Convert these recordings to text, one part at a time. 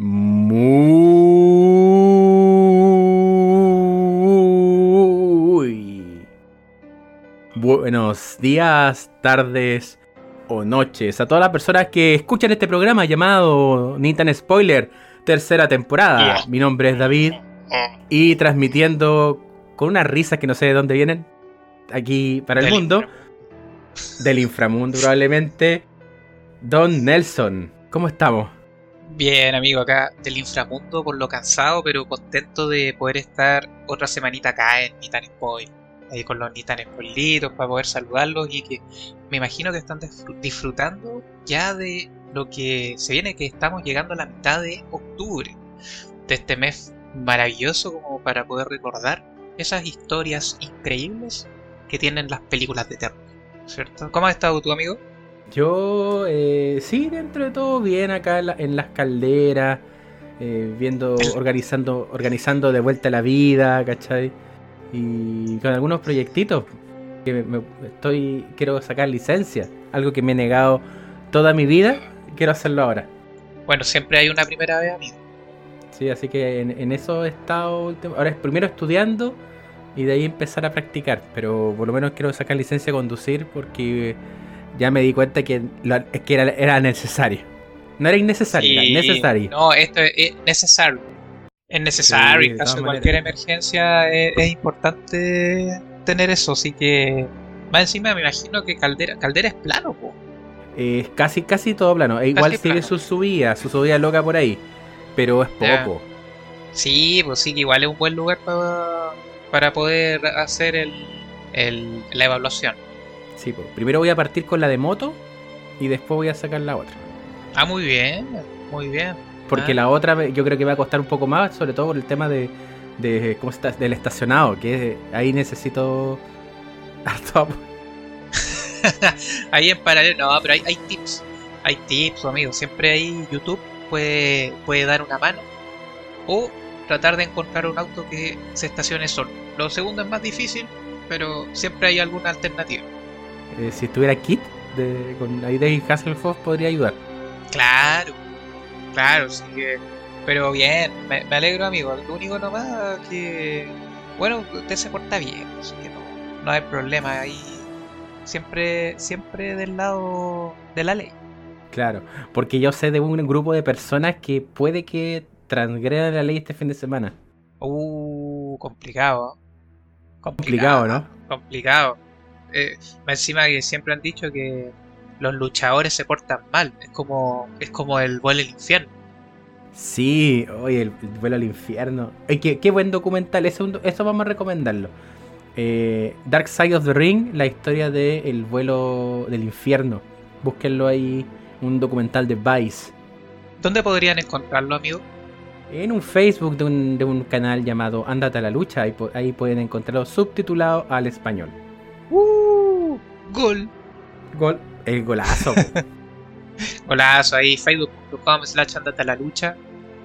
Muy buenos días, tardes o noches a todas las personas que escuchan este programa llamado Nintan Spoiler, tercera temporada. Mi nombre es David y transmitiendo con unas risas que no sé de dónde vienen, aquí para el Del mundo, del inframundo probablemente, Don Nelson. ¿Cómo estamos? Bien, amigo, acá del inframundo por lo cansado, pero contento de poder estar otra semanita acá en Nitan Spoil. Ahí con los Nitan Spoilitos para poder saludarlos y que me imagino que están disfr- disfrutando ya de lo que se viene, que estamos llegando a la mitad de octubre, de este mes maravilloso como para poder recordar esas historias increíbles que tienen las películas de terror, ¿cierto? ¿Cómo has estado tu amigo? Yo, eh, sí, dentro de todo bien acá en, la- en las calderas, eh, viendo, organizando, organizando de vuelta la vida, ¿cachai? Y con algunos proyectitos que me, me- estoy, quiero sacar licencia, algo que me he negado toda mi vida, quiero hacerlo ahora. Bueno, siempre hay una primera vez, amigo. Sí, así que en, en eso he estado, ahora es primero estudiando y de ahí empezar a practicar, pero por lo menos quiero sacar licencia de conducir porque ya me di cuenta que, la- que era, era necesario. No era innecesario, Sí, era necesario. No, esto es, es necesario. Es necesario. Sí, en caso de cualquier maneras. emergencia es, es importante tener eso. Así que, más encima me imagino que Caldera, Caldera es plano, po. Eh, Es casi, casi todo plano. E igual Casi sigue plano. su subida, su subida loca por ahí, pero es Ya. poco. Sí, pues sí, que igual es un buen lugar pa- para poder hacer el, el- la evaluación. Sí, pues, primero voy a partir con la de moto y después voy a sacar la otra. Ah, muy bien, muy bien. Porque Ah. la otra yo creo que va a costar un poco más, sobre todo por el tema de, de ¿cómo está? del estacionado, que ahí necesito harto. Ahí en paralelo, no, pero hay, hay tips. Hay tips, amigos. Siempre ahí YouTube puede, puede dar una mano. O tratar de encontrar un auto que se estacione solo. Lo segundo es más difícil, pero siempre hay alguna alternativa. Eh, si estuviera Kit de, con ahí de Hasselhoff podría ayudar. Claro, claro, sí que. Pero bien, me, me alegro, amigo. Lo único nomás que. Bueno, usted se porta bien, así que no, no hay problema ahí. Siempre, siempre del lado de la ley. Claro, porque yo sé de un grupo de personas que puede que transgredan la ley este fin de semana. Uh, complicado. Complicado, ¿no? Complicado. Eh, encima que siempre han dicho que los luchadores se portan mal. Es como, es como el vuelo al infierno. Sí, oye, el, el vuelo al infierno. Ay, qué, qué buen documental, eso, eso vamos a recomendarlo. Eh, Dark Side of the Ring, la historia del vuelo del infierno. Búsquenlo ahí, un documental de Vice. ¿Dónde podrían encontrarlo, amigo? En un Facebook de un, de un canal llamado Ándate a la lucha, ahí, ahí pueden encontrarlo subtitulado al español. Uh, gol. Gol, el golazo. Golazo ahí, facebook.com slash andate a la lucha,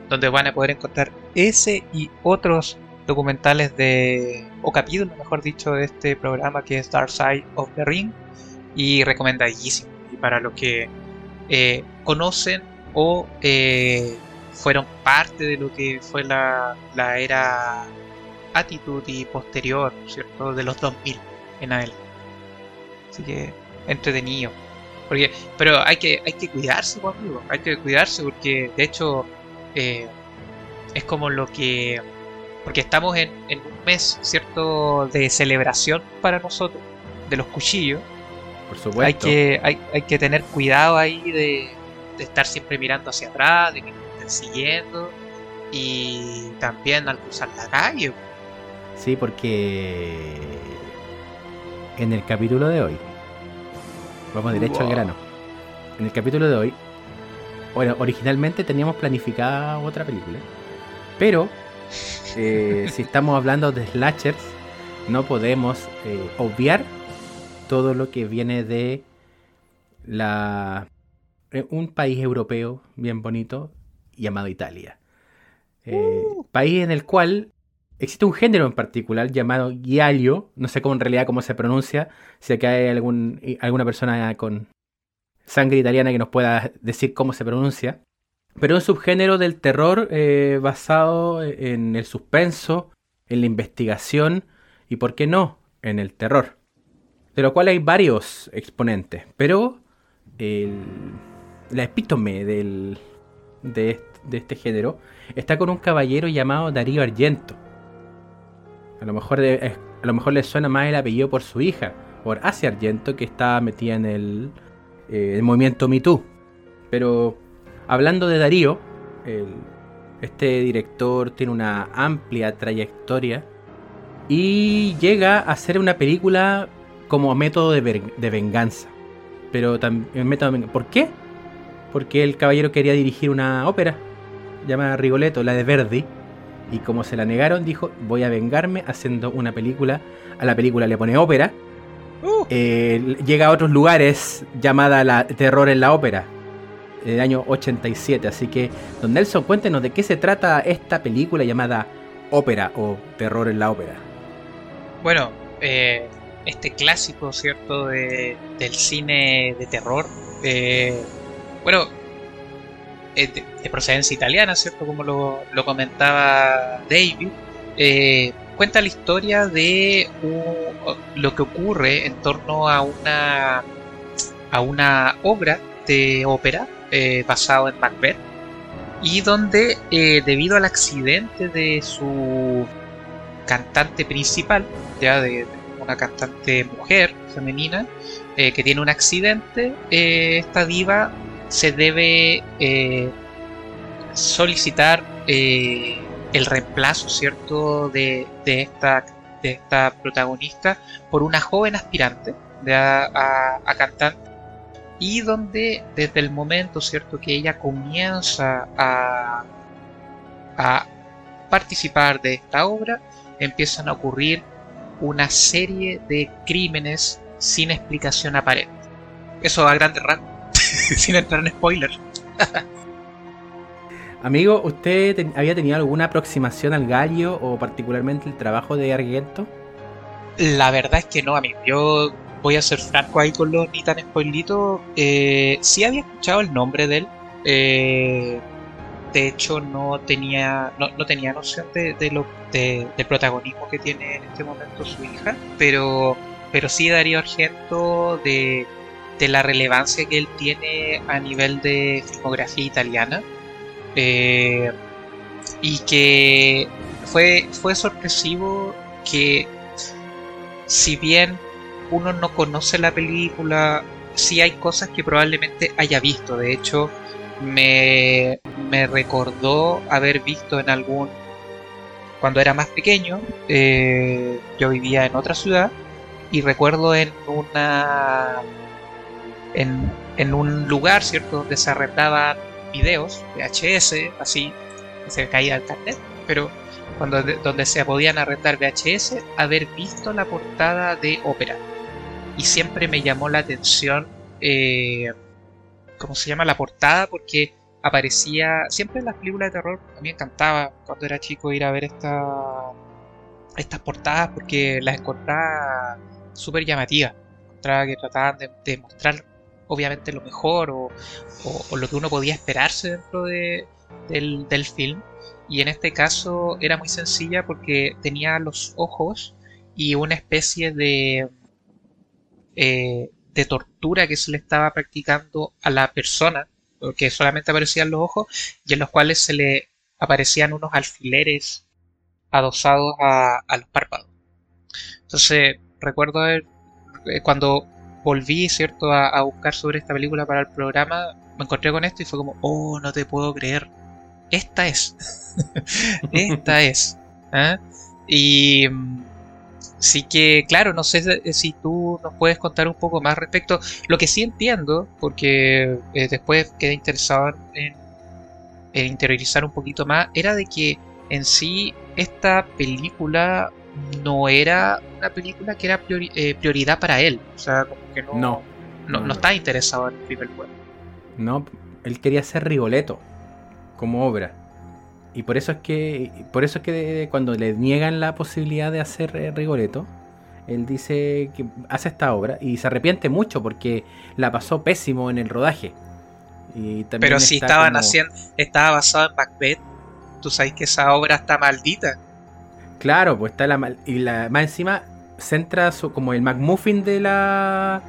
donde van a poder encontrar ese y otros documentales de, o capítulos, mejor dicho, de este programa que es Dark Side of the Ring, y recomendadísimo. Y para los que eh, conocen o eh, fueron parte de lo que fue la, la era Attitude y posterior, ¿cierto? De los 2000 en adelante. Así que entretenido. Porque, pero hay que, hay que cuidarse, pues, amigo. Hay que cuidarse porque, de hecho, eh, es como lo que. Porque estamos en, en un mes, ¿cierto?, de celebración para nosotros, de los cuchillos. Por supuesto. Hay que, hay, hay que tener cuidado ahí de, de estar siempre mirando hacia atrás, de que nos estén siguiendo. Y también al cruzar la calle. Sí, porque en el capítulo de hoy, vamos derecho al grano. En el capítulo de hoy, bueno, originalmente teníamos planificada otra película, pero eh, si estamos hablando de slashers, no podemos eh, obviar todo lo que viene de la eh, un país europeo bien bonito llamado Italia. Eh, País en el cual existe un género en particular llamado giallo, no sé cómo en realidad cómo se pronuncia, si acá hay algún, alguna persona con sangre italiana que nos pueda decir cómo se pronuncia. pero un subgénero del terror eh, basado en el suspenso, en la investigación y, ¿por qué no?, en el terror. De lo cual hay varios exponentes, pero la epítome del, de, este género está con un caballero llamado Darío Argento. A lo mejor, a lo mejor le suena más el apellido por su hija, por Asia Argento, que está metida en el, eh, movimiento Me Pero hablando de Darío, este director tiene una amplia trayectoria y llega a hacer una película como método de, venganza. Pero también ¿Por qué? Porque el caballero quería dirigir una ópera llamada Rigoletto, la de Verdi. Y como se la negaron, dijo, voy a vengarme haciendo una película. A la película le pone ópera. Uh. Eh, llega a otros lugares llamada la Terror en la Ópera. Del año 87. Así que, don Nelson, cuéntenos de qué se trata esta película llamada Ópera o Terror en la Ópera. Bueno, eh, este clásico, ¿cierto?, de, del cine de terror. Eh, bueno, eh, de, procedencia italiana, ¿cierto? Como lo, comentaba David. Eh, cuenta la historia de lo que ocurre en torno a una, a una obra de ópera basado en Macbeth y donde debido al accidente de su cantante principal, ya de, una cantante mujer femenina eh, que tiene un accidente, eh, esta diva se debe eh, solicitar el reemplazo, ¿cierto?, de, esta, de esta protagonista por una joven aspirante a, a, cantante y donde desde el momento, ¿cierto?, que ella comienza a, a participar de esta obra, empiezan a ocurrir una serie de crímenes sin explicación aparente. Eso a grande rasgos, sin entrar en spoilers. Amigo, ¿usted había tenido alguna aproximación al gallo o particularmente el trabajo de Argento? La verdad es que no, amigo. Yo voy a ser franco ahí con los ni tan spoilitos. Eh, sí había escuchado el nombre de él. Eh, de hecho no tenía no, tenía noción de, lo de, del protagonismo que tiene en este momento su hija pero pero sí Darío Argento de, de la relevancia que él tiene a nivel de filmografía italiana eh, y que fue fue sorpresivo que si bien uno no conoce la película sí hay cosas que probablemente haya visto. De hecho me, recordó haber visto en algún... Cuando era más pequeño, eh, yo vivía en otra ciudad y recuerdo en una... En, un lugar, ¿cierto? Donde se arrendaban videos, VHS, así, se caía el carnet, pero cuando, donde se podían arrendar VHS, haber visto la portada de ópera. Y siempre me llamó la atención eh, ¿cómo se llama? La portada, porque aparecía siempre en las películas de terror. A mí me encantaba cuando era chico ir a ver esta, estas portadas porque las encontraba súper llamativas. Encontraba que trataban de, mostrar, obviamente, lo mejor o, lo que uno podía esperarse dentro de, del, film. Y en este caso era muy sencilla porque tenía los ojos y una especie de. Eh, de tortura que se le estaba practicando a la persona, porque solamente aparecían los ojos y en los cuales se le aparecían unos alfileres adosados a, los párpados. Entonces, recuerdo eh, cuando volví, ¿cierto?, a, buscar sobre esta película para el programa, me encontré con esto y fue como, oh, no te puedo creer. Esta es. esta es. ¿eh? Y mm, Así que, claro, no sé si tú nos puedes contar un poco más respecto. Lo que sí entiendo, porque eh, después quedé interesado en, interiorizar un poquito más, era de que en sí esta película no era una película que era eh, prioridad para él. O sea, como que no, no, no, no está interesado en juego. No, él quería ser Rigoletto como obra. Y por eso es que por eso es que cuando le niegan la posibilidad de hacer eh, Rigoletto, él dice que hace esta obra y se arrepiente mucho porque la pasó pésimo en el rodaje. Y también Pero si estaban como- haciendo, estaba basado en Macbeth, tú sabes que esa obra está maldita. Claro, pues está la mal- y la más encima centra su- como el McMuffin de la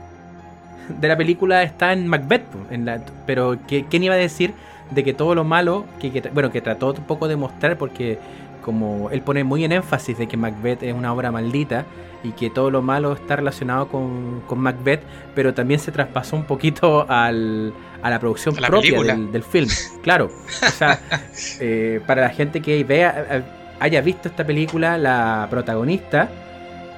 de la película está en Macbeth, pues, en la, pero ¿qué- ¿quién iba a decir de que todo lo malo que, que- bueno que trató un poco de mostrar porque como él pone muy en énfasis de que Macbeth es una obra maldita y que todo lo malo está relacionado con, con Macbeth, pero también se traspasó un poquito al, a la producción A la propia del film. Claro, o sea, eh, para la gente que vea, eh, haya visto esta película, la protagonista,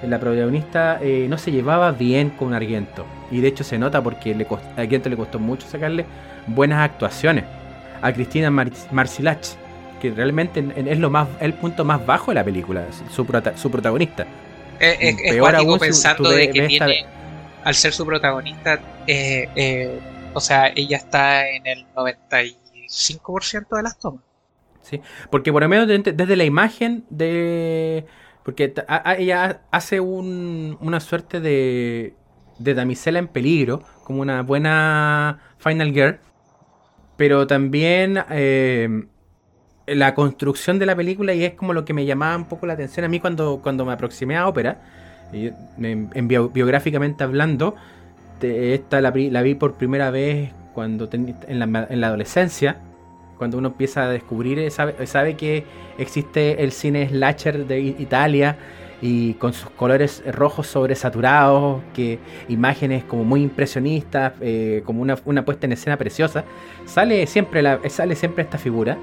la protagonista eh, no se llevaba bien con Argento. Y de hecho se nota porque le cost- a Argento le costó mucho sacarle buenas actuaciones. A Cristina Mar Marcilach, que realmente en- en- es lo más el punto más bajo de la película, su, prota- su protagonista. Es, es- Peor aún pensando de que esta- tiene, al ser su protagonista, eh, eh, o sea, ella está en el 95% de las tomas. Porque por lo menos de- desde la imagen de... Porque ella hace un- una suerte de, de damisela en peligro, como una buena Final Girl, pero también eh, la construcción de la película y es como lo que me llamaba un poco la atención a mí cuando, cuando me aproximé a ópera, biográficamente hablando, esta la, la vi por primera vez cuando ten- en la adolescencia, cuando uno empieza a descubrir, eh, sabe, sabe que existe el cine slasher de Italia y con sus colores rojos sobresaturados, que imágenes como muy impresionistas, eh, como una, una puesta en escena preciosa, sale siempre, la, sale siempre esta figura.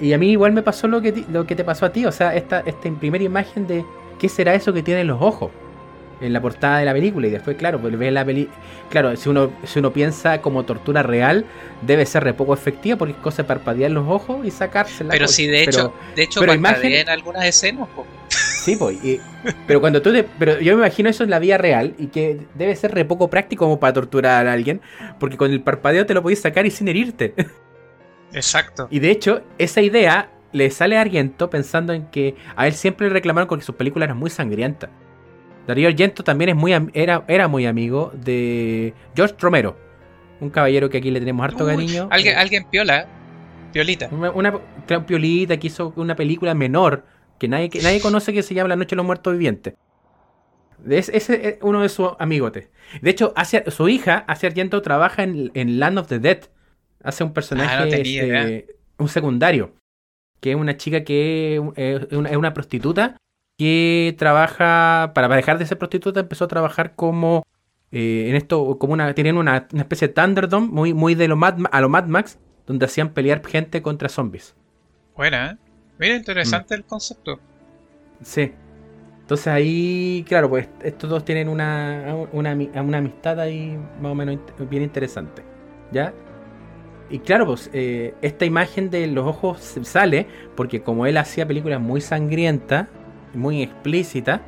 Y a mí igual me pasó lo que, lo que te pasó a ti, o sea, esta, esta primera imagen de qué será eso que tienen los ojos en la portada de la película y después claro pues ves la peli claro si uno si uno piensa como tortura real debe ser re poco efectiva porque es cosa de parpadear los ojos y sacársela Pero sí, de hecho, de hecho pero imagen- en algunas escenas. po. sí pues pero cuando tú te- pero yo me imagino eso en la vida real y que debe ser re poco práctico como para torturar a alguien porque con el parpadeo te lo podías sacar y sin herirte Exacto. y de hecho esa idea le sale a Argento pensando en que a él siempre le reclamaron porque sus películas eran muy sangrientas Darío Argento también es muy era, era muy amigo de George Romero, un caballero que aquí le tenemos harto Uy, cariño. Alguien, Eh, alguien piola, piolita. una, una piolita que hizo una película menor que nadie, que nadie conoce que se llama La Noche de los Muertos Vivientes. Es- Ese es uno de sus amigotes. De hecho, hace, su hija, hace Argento, trabaja en, en Land of the Dead. Hace un personaje, Ah, no tenía este, un secundario, que es una chica que es una prostituta que trabaja, para dejar de ser prostituta, empezó a trabajar como eh, en esto, como una, tenían una, una especie de Thunderdome, muy, muy de lo Mad, Ma- a lo Mad Max, donde hacían pelear gente contra zombies. Buena, ¿eh? Mira, Mm. interesante el concepto. Sí. Entonces ahí, claro, pues estos dos tienen una, una, una amistad ahí más o menos bien interesante. ¿Ya? Y claro, pues eh, esta imagen de los ojos sale porque como él hacía películas muy sangrientas, muy explícitas,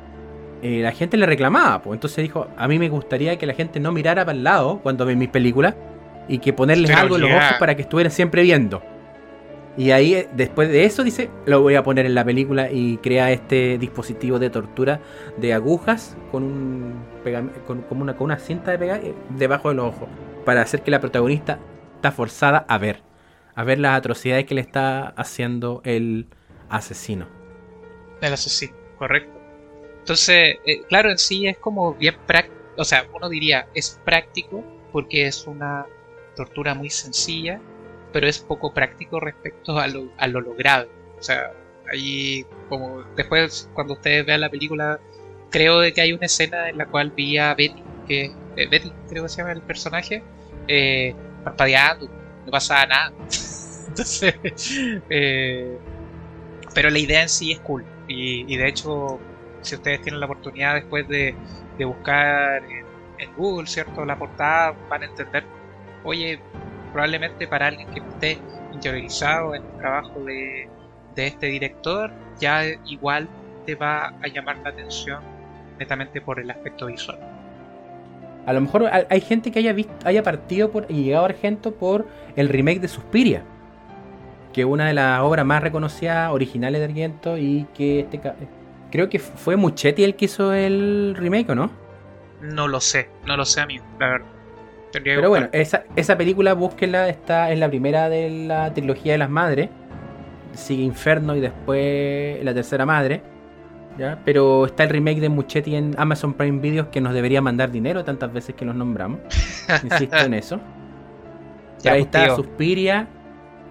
eh, la gente le reclamaba. Pues entonces dijo, a mí me gustaría que la gente no mirara para el lado cuando ve mis películas y que ponerles Pero algo en los ojos para que estuvieran siempre viendo. Y ahí, eh, después de eso, dice, lo voy a poner en la película y crea este dispositivo de tortura de agujas con un con, una, con una cinta de pegar eh, debajo de los ojos. Para hacer que la protagonista está forzada a ver. A ver las atrocidades que le está haciendo el asesino. El asesino, correcto. Entonces, eh, claro, en sí es como bien práctico. O sea, uno diría, es práctico porque es una tortura muy sencilla, pero es poco práctico respecto a lo, a lo logrado. O sea, ahí, como después, cuando ustedes vean la película, creo de que hay una escena en la cual vi a Betty, que eh, Betty creo que se llama el personaje, eh, parpadeando, no pasaba nada. Entonces, eh, pero la idea en sí es cool. Y, de hecho, si ustedes tienen la oportunidad después de, de buscar en, Google, ¿cierto? La portada, van a entender, oye, probablemente para alguien que esté interiorizado en el trabajo de, de este director, ya igual te va a llamar la atención netamente por el aspecto visual. A lo mejor hay gente que haya visto, haya partido por, y llegado a Argento por el remake de Suspiria. Que es una de las obras más reconocidas, originales de Argento. Y que este creo que fue Muchetti el que hizo el remake, ¿o no? No lo sé, no lo sé a mí, la verdad. Tendría Pero bueno, esa, esa película, búsquenla, está en la primera de la trilogía de las madres. Sigue Inferno y después la tercera madre. ¿ya? Pero está el remake de Muchetti en Amazon Prime Videos que nos debería mandar dinero tantas veces que los nombramos. Insisto en eso. Ya, ahí pues, está tío. Suspiria.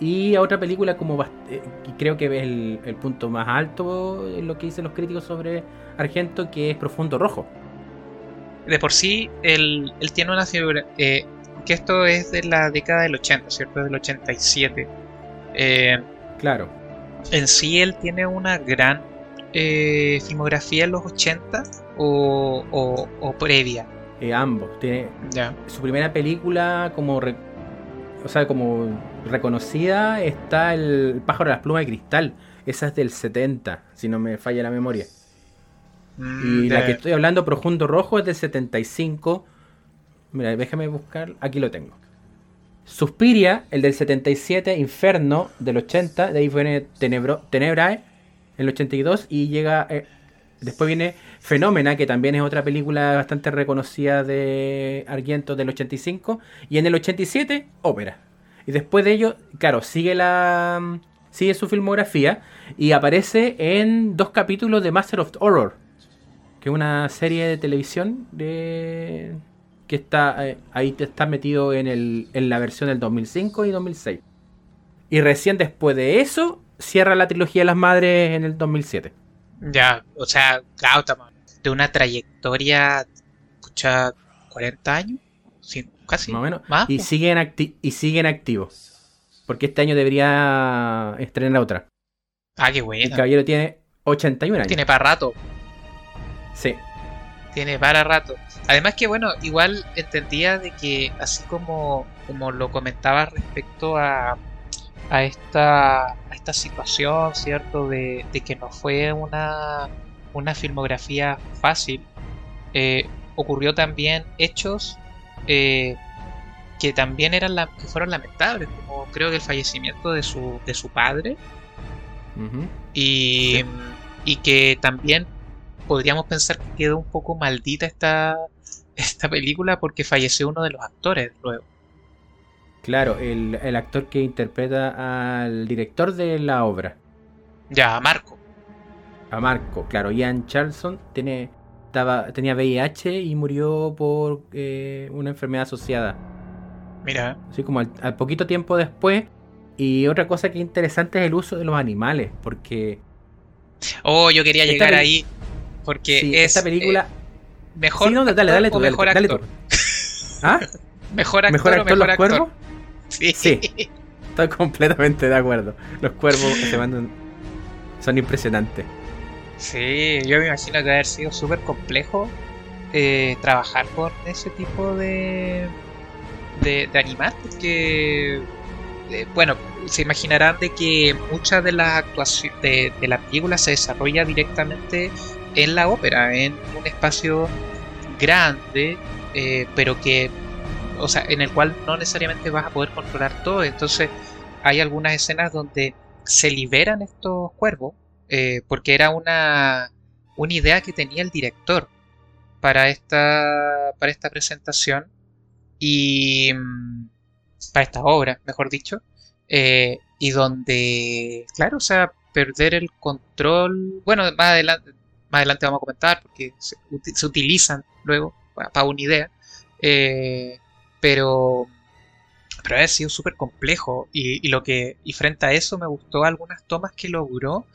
Y a otra película como eh, creo que es el, el punto más alto en lo que dicen los críticos sobre Argento, que es Profundo Rojo. De por sí, él, él tiene una figura. eh, que esto es de la década del 80, ¿cierto? Del 87. Eh, Claro. en sí, él tiene una gran eh, filmografía en los 80 o, o- o previa. eh, ambos. Tiene, Ya. su primera película como re- o sea como reconocida está el pájaro de las plumas de cristal. Esa es del 70 si no me falla la memoria. Mm, y la que estoy hablando profundo rojo es del 75 mira déjame buscar. Aquí lo tengo. Suspiria el del 77 Inferno del 80 de ahí viene Tenebro, Tenebrae el 82 y llega eh, después viene Fenómena que también es otra película bastante reconocida de Argento del 85 y en el 87 Ópera y después de ello claro sigue la sigue su filmografía y aparece en dos capítulos de Master of Horror que es una serie de televisión de que está eh, ahí está metido en, el, en la versión del 2005 y 2006. Y recién después de eso cierra la trilogía de las madres en el 2007. Ya, o sea, Gautama, de una trayectoria, escucha, 40 años, sí, casi, Más o menos. más. Y siguen acti y siguen activos. Porque este año debería estrenar otra. Ah, qué El bueno. caballero tiene 81 años. Tiene para rato, Sí. tiene para rato. Además que bueno, igual entendía de que así como, como lo comentaba respecto a, a esta a esta situación, ¿cierto? De, de que no fue una, una filmografía fácil, eh, ocurrió también hechos eh, que también eran la- que fueron lamentables, como creo que el fallecimiento de su, de su padre, y, Sí. y que también podríamos pensar que quedó un poco maldita esta, esta película porque falleció uno de los actores luego. Claro, el, el actor que interpreta al director de la obra. Ya, Marco. A Marco. Claro, Ian Charlson tiene, estaba, tenía VIH y murió por eh, una enfermedad asociada. Mira, Así como al, al poquito tiempo después. Y otra cosa que es interesante es el uso de los animales. Porque oh, yo quería llegar ahí porque sí, es esta película. eh, mejor sí, no, dale, actor dale tú, mejor dale actor. tú. ¿Ah? Mejor actor, ¿Mejor o actor mejor los actor. cuervos? Sí. Sí. Estoy completamente de acuerdo. Los cuervos se mandan. Son impresionantes. Sí, yo me imagino que haber sido súper complejo eh, trabajar con ese tipo de, de, de porque, eh, bueno, se imaginarán de que muchas de las actuaciones de, de la película se desarrolla directamente en la ópera, en un espacio grande, eh, pero que, o sea, en el cual no necesariamente vas a poder controlar todo, entonces hay algunas escenas donde se liberan estos cuervos eh, porque era una, una idea que tenía el director para esta, para esta presentación y mm, para esta obra, mejor dicho, eh, y donde, claro, o sea, perder el control, bueno, más adelante, más adelante vamos a comentar porque se, uti- se utilizan luego para, para una idea, eh, pero pero ha sido súper complejo y lo que y frente a eso me gustó algunas tomas que logró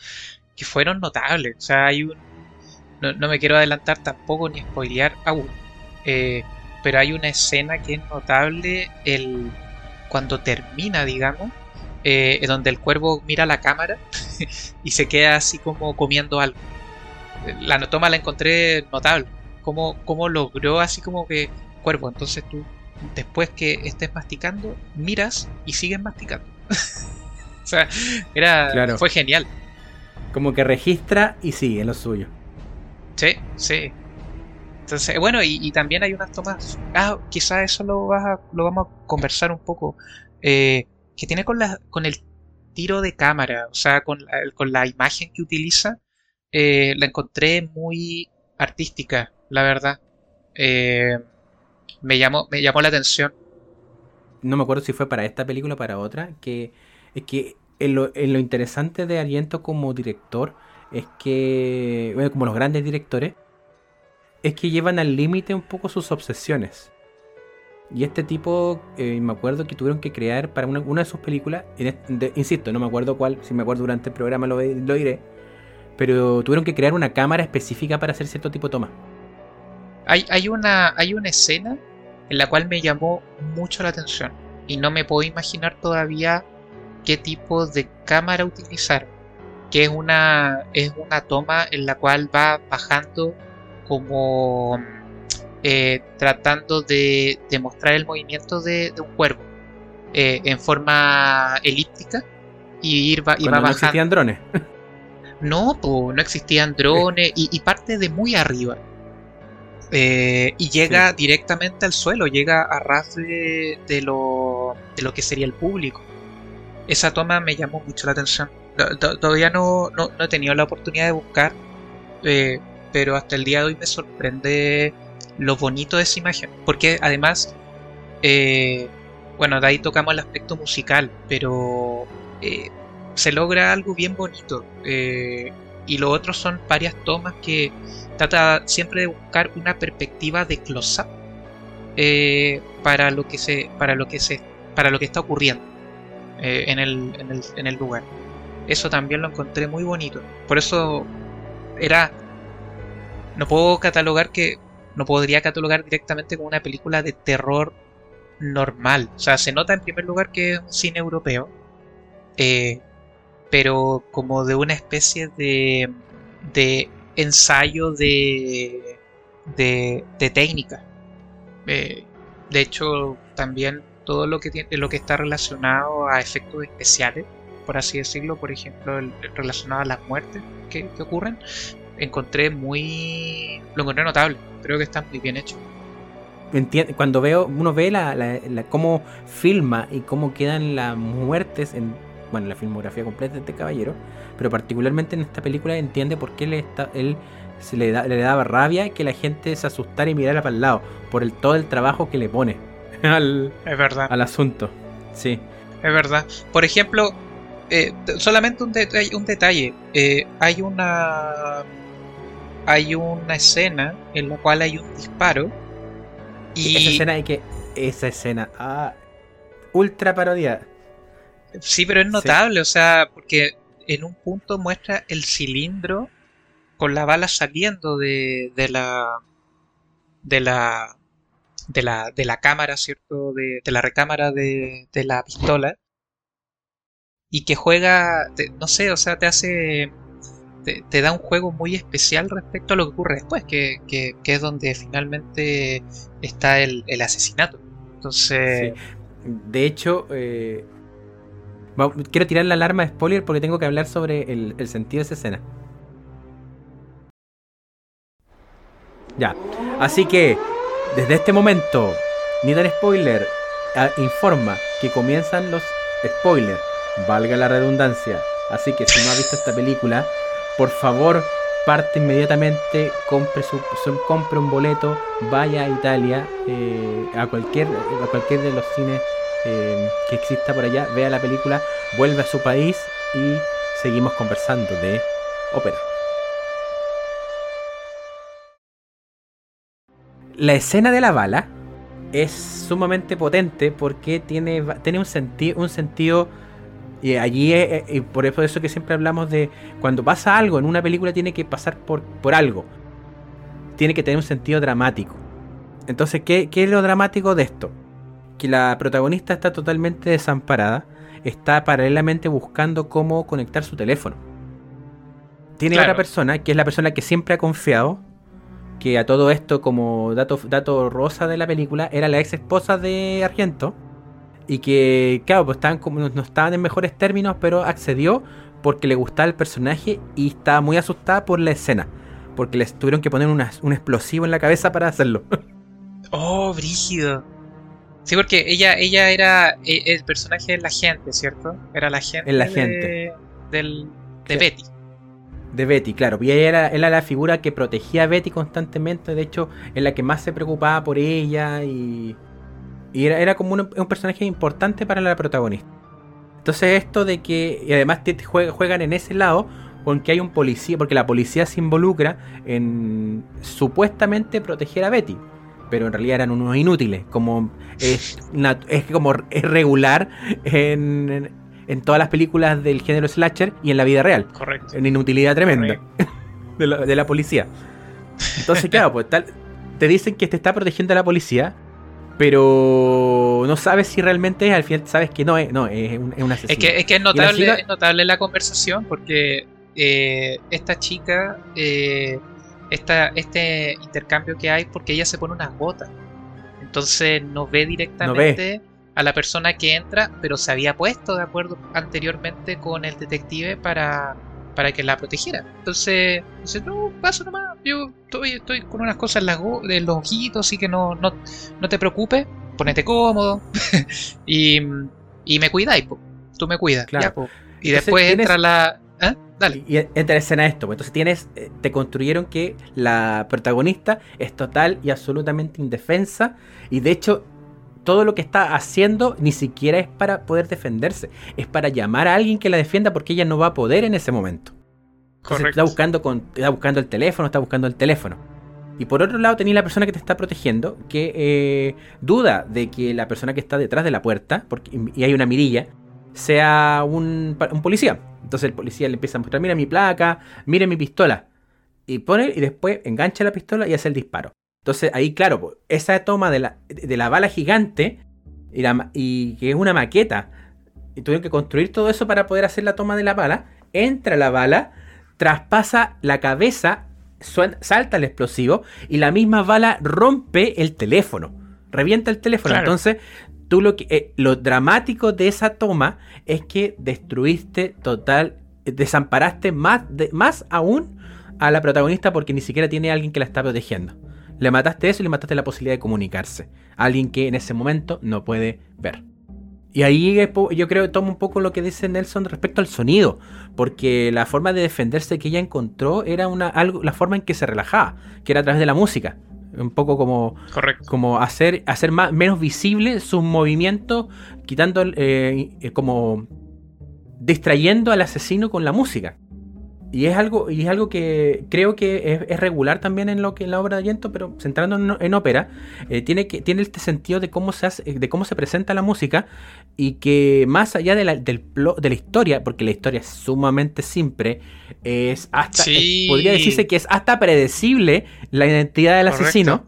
que fueron notables o sea hay un no, no me quiero adelantar tampoco ni spoilear aún eh, pero hay una escena que es notable el cuando termina digamos eh, donde el cuervo mira la cámara y se queda así como comiendo algo la toma la encontré notable cómo, cómo logró así como que cuervo entonces tú después que estés masticando, miras y sigues masticando. o sea, era, Claro. fue genial. Como que registra y sigue lo suyo. Sí, sí. Entonces, bueno, y, y también hay unas tomas. Ah, quizás eso lo, vas a- lo vamos a conversar un poco. eh, que tiene con, la, con el tiro de cámara, o sea, con la, con la imagen que utiliza. eh, la encontré muy artística, la verdad. Eh, me llamó, me llamó la atención no me acuerdo si fue para esta película o para otra, que es que en lo, interesante de Ariento como director es que, bueno, como los grandes directores, es que llevan al límite un poco sus obsesiones. Y este tipo, eh, me acuerdo que tuvieron que crear para una, de sus películas, insisto, no me acuerdo cuál, si me acuerdo durante el programa lo, lo diré, pero tuvieron que crear una cámara específica para hacer cierto tipo de toma. Hay, una, hay una escena en la cual me llamó mucho la atención y no me puedo imaginar todavía qué tipo de cámara utilizar, que es una, es una toma en la cual va bajando como eh, tratando de demostrar el movimiento de, un cuervo eh, en forma elíptica y ir va, y no existían drones. No, pues no existían drones y, parte de muy arriba. Eh, y llega directamente al suelo, llega a ras de, lo, de lo que sería el público. Esa toma me llamó mucho la atención. Todavía no, no, he tenido la oportunidad de buscar, pero hasta el día de hoy me sorprende lo bonito de esa imagen. Porque además, eh, bueno, de ahí tocamos el aspecto musical, pero eh, se logra algo bien bonito. Eh, y lo otro son varias tomas que trata siempre de buscar una perspectiva de close-up para para lo que se, para lo que está ocurriendo en el, en, el, en el lugar. Eso también lo encontré muy bonito. Por eso era no puedo catalogar que no podría catalogar directamente como una película de terror normal. O sea, se nota en primer lugar que es un cine europeo, eh, pero como de una especie de, de ensayo de, de, técnica. Eh, de hecho, también todo lo que, tiene, lo que está relacionado a efectos especiales, por así decirlo, por ejemplo, relacionado a las muertes que ocurren, encontré muy. Lo encontré notable. Creo que está muy bien hecho. Cuando veo, uno ve la, cómo filma y cómo quedan las muertes en bueno, la filmografía completa de este caballero, pero particularmente en esta película entiende por qué le está, él se le, le daba rabia que la gente se asustara y mirara para el lado, por el, todo el trabajo que le pone al, es verdad. al asunto. Sí. Es verdad. Por ejemplo, eh, solamente un, detalle, un detalle. Eh, hay una hay una escena en la cual hay un disparo. Y esa escena hay que. Esa escena. Ah, ultra parodia. Sí, pero es notable, o sea, porque en un punto muestra el cilindro con la bala saliendo de, de la. de la. De la. de la cámara, ¿cierto? De, la recámara de, de la pistola. Y que juega. no sé, o sea, te hace te, da un juego muy especial respecto a lo que ocurre después, que, es donde finalmente está el, asesinato. Entonces. De hecho, eh, quiero tirar la alarma de spoiler porque tengo que hablar sobre el, sentido de esa escena. Ya. Así que, desde este momento, Nidan Spoiler ah, informa que comienzan los spoilers. Valga la redundancia. Así que si no ha visto esta película, por favor parte inmediatamente, compre, su, compre un boleto, vaya a Italia, eh, a, cualquier, a cualquier de los cines eh, que exista por allá, vea la película, vuelve a su país y seguimos conversando de ópera. La escena de la bala es sumamente potente porque tiene, tiene un, un sentido y allí, es, por eso que siempre hablamos de cuando pasa algo en una película tiene que pasar por, por algo. Tiene que tener un sentido dramático. Entonces, ¿qué, ¿qué, es lo dramático de esto? Que la protagonista está totalmente desamparada, está paralelamente buscando cómo conectar su teléfono. Tiene otra persona, que es la persona que siempre ha confiado, que a todo esto, como dato, dato rosa de la película, era la ex esposa de Argento y que, claro, pues estaban como, no estaban en mejores términos, pero accedió porque le gustaba el personaje y estaba muy asustada por la escena. Porque les tuvieron que poner un explosivo en la cabeza para hacerlo. Oh, brígido. Sí, porque ella, ella era e, el personaje de la gente, ¿cierto? Era la gente. la gente. De, de Betty. De Betty, claro. Y ella era, la figura que protegía a Betty constantemente. De hecho, es la que más se preocupaba por ella y Y era, era como un, personaje importante para la protagonista. Entonces esto de que, y además juegan en ese lado, con que hay un policía, porque la policía se involucra en supuestamente proteger a Betty. Pero en realidad eran unos inútiles, como es, es como es regular en, en- todas las películas del género slasher y en la vida real. Correcto. Una inutilidad tremenda de la, de la policía. Entonces, claro, pues tal, te dicen que te está protegiendo a la policía, pero no sabes si realmente es, al final sabes que no es, no, es un, es un asesino. Es que, es que es notable, chica- es notable la conversación porque eh, esta chica, eh, esta, este intercambio que hay, porque ella se pone unas botas. Entonces no ve directamente a la persona que entra, pero se había puesto de acuerdo anteriormente con el detective para, para que la protegiera. Entonces dice, no, pasa nomás, yo estoy, estoy con unas cosas en, las en los ojitos, así que no, no, no te preocupes, ponete cómodo y, y me cuidáis, tú me cuidas. Claro. ya, po. Y Entonces después tienes- entra la... ¿Ah? Dale. Y y entra en escena esto, entonces tienes, eh, te construyeron que la protagonista es total y absolutamente indefensa y de hecho todo lo que está haciendo ni siquiera es para poder defenderse, es para llamar a alguien que la defienda porque ella no va a poder en ese momento. Entonces está buscando, con, está buscando el teléfono, está buscando el teléfono. Y por otro lado tenía la persona que te está protegiendo que eh, duda de que la persona que está detrás de la puerta, porque, y hay una mirilla, sea un, un policía. Entonces el policía le empieza a mostrar, mira mi placa, mire mi pistola. Y pone y después engancha la pistola y hace el disparo. Entonces ahí, claro, esa toma de la, de la bala gigante y, la ma- y que es una maqueta, y tuvieron que construir todo eso para poder hacer la toma de la bala, entra la bala, traspasa la cabeza, suena- salta el explosivo y la misma bala rompe el teléfono, revienta el teléfono. Claro. Entonces, tú lo que eh, lo dramático de esa toma es que destruiste total, eh, desamparaste más, de- más aún a la protagonista porque ni siquiera tiene alguien que la está protegiendo. Le mataste eso y le mataste la posibilidad de comunicarse. Alguien que en ese momento no puede ver. Y ahí yo creo que toma un poco lo que dice Nelson respecto al sonido, porque la forma de defenderse que ella encontró era una algo la forma en que se relajaba, que era a través de la música, un poco como Correcto. como hacer hacer más menos visible sus movimientos, quitando eh, eh, como distrayendo al asesino con la música. Y es algo, y es algo que creo que es, es regular también en lo que en la obra de Yento, pero centrándonos en, en ópera, eh, tiene que tiene este sentido de cómo se hace, de cómo se presenta la música y que más allá de la, del de la historia, porque la historia es sumamente simple, es hasta Sí. es- podría decirse que es hasta predecible la identidad del Correcto. asesino.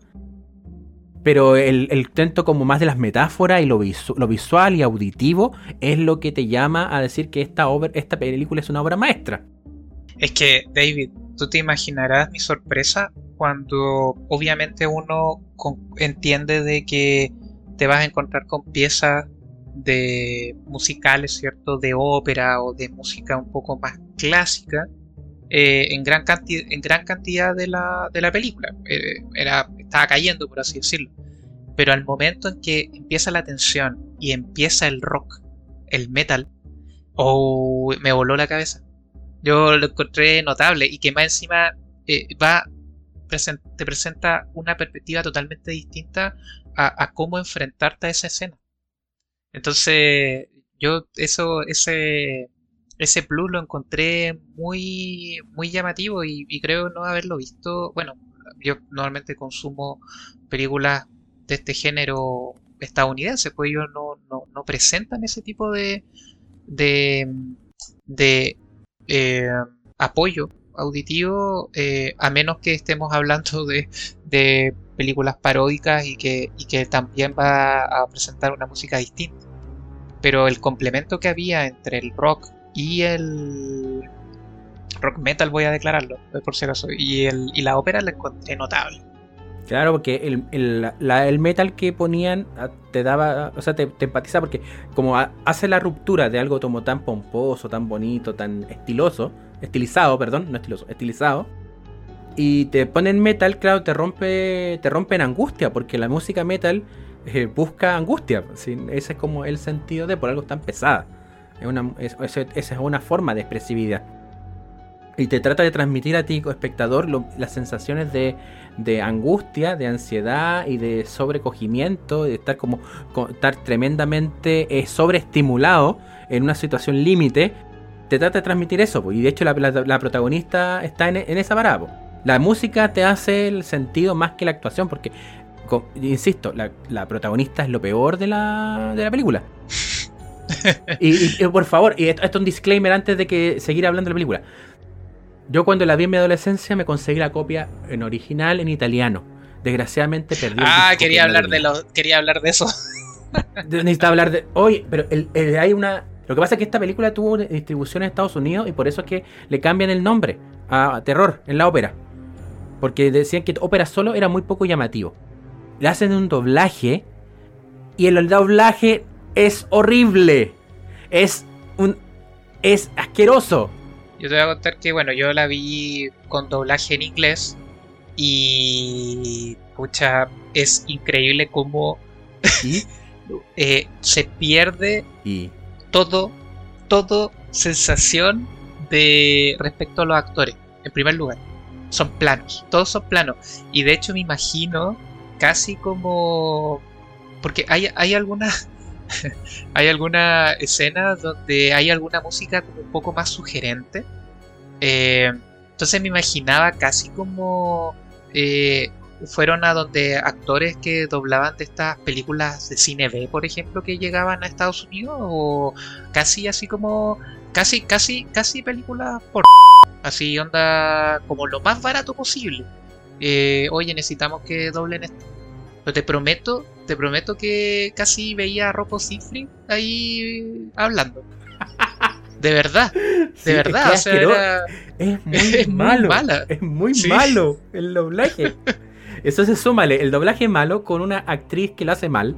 Pero el, el intento como más de las metáforas y lo, visu- lo visual y auditivo es lo que te llama a decir que esta, obra, esta película es una obra maestra. Es que, David, tú te imaginarás mi sorpresa cuando obviamente uno entiende de que te vas a encontrar con piezas de musicales, ¿cierto? De ópera o de música un poco más clásica eh, en, gran canti- en gran cantidad de la, de la película. Eh, era, estaba cayendo, por así decirlo. Pero al momento en que empieza la tensión y empieza el rock, el metal, oh, me voló la cabeza. Yo lo encontré notable y que más encima eh, va te presenta una perspectiva totalmente distinta a, cómo enfrentarte a esa escena. Entonces, yo eso, ese, ese plus lo encontré muy, muy llamativo y, creo no haberlo visto. Bueno, yo normalmente consumo películas de este género estadounidense, pues ellos no, no, no presentan ese tipo de, de eh, apoyo auditivo, eh, a menos que estemos hablando de, de películas paródicas y que, y que también va a presentar una música distinta. Pero el complemento que había entre el rock y el rock metal, voy a declararlo, eh, por si acaso, y, el, y la ópera la encontré notable. Claro, porque el, el, la- el metal que ponían ah, te daba, o sea, te, te empatiza porque como ha- hace la ruptura de algo como tan pomposo, tan bonito, tan estiloso, estilizado, perdón, no estiloso, estilizado, y te ponen metal, claro, te rompe, te rompe en angustia, porque la música metal eh, busca angustia, ese es como el sentido de por algo tan pesada. Es una, es- esa es una forma de expresividad. y te trata de transmitir a ti, espectador, las sensaciones de, de, angustia, de ansiedad y de sobrecogimiento, de estar como estar tremendamente eh, sobreestimulado en una situación límite. Te trata de transmitir eso, y de hecho la, protagonista está en, esa parada. La música te hace el sentido más que la actuación, porque, insisto, la, protagonista es lo peor de la, de la película. y, por favor, y esto, es un disclaimer antes de que seguir hablando de la película. Yo cuando la vi en mi adolescencia me conseguí la copia en original en italiano. Desgraciadamente perdí. Ah, quería hablar de lo, quería hablar de eso. Necesitaba hablar de. Oye, pero hay una. Lo que pasa es que esta película tuvo distribución en Estados Unidos y por eso es que le cambian el nombre a Terror en la ópera. Porque decían que ópera solo era muy poco llamativo. Le hacen un doblaje y el doblaje es horrible. Es un. Es asqueroso. Yo te voy a contar que, bueno, yo la vi con doblaje en inglés y. Pucha, es increíble cómo eh, se pierde ¿Y? todo, todo sensación de respecto a los actores. En primer lugar, son planos, todos son planos. Y de hecho me imagino casi como... Porque hay, hay algunas hay alguna escena donde hay alguna música como un poco más sugerente. Eh, entonces me imaginaba casi como eh, fueron a donde actores que doblaban de estas películas de cine B, por ejemplo, que llegaban a Estados Unidos, o casi así como casi casi casi películas por así onda como lo más barato posible. Eh, oye, necesitamos que doblen esto. Te prometo te prometo que casi veía a Rocco Siffrey ahí hablando. De verdad, de verdad. Es, muy malo. Es muy malo el doblaje. Eso se súmale, el doblaje malo con una actriz que lo hace mal.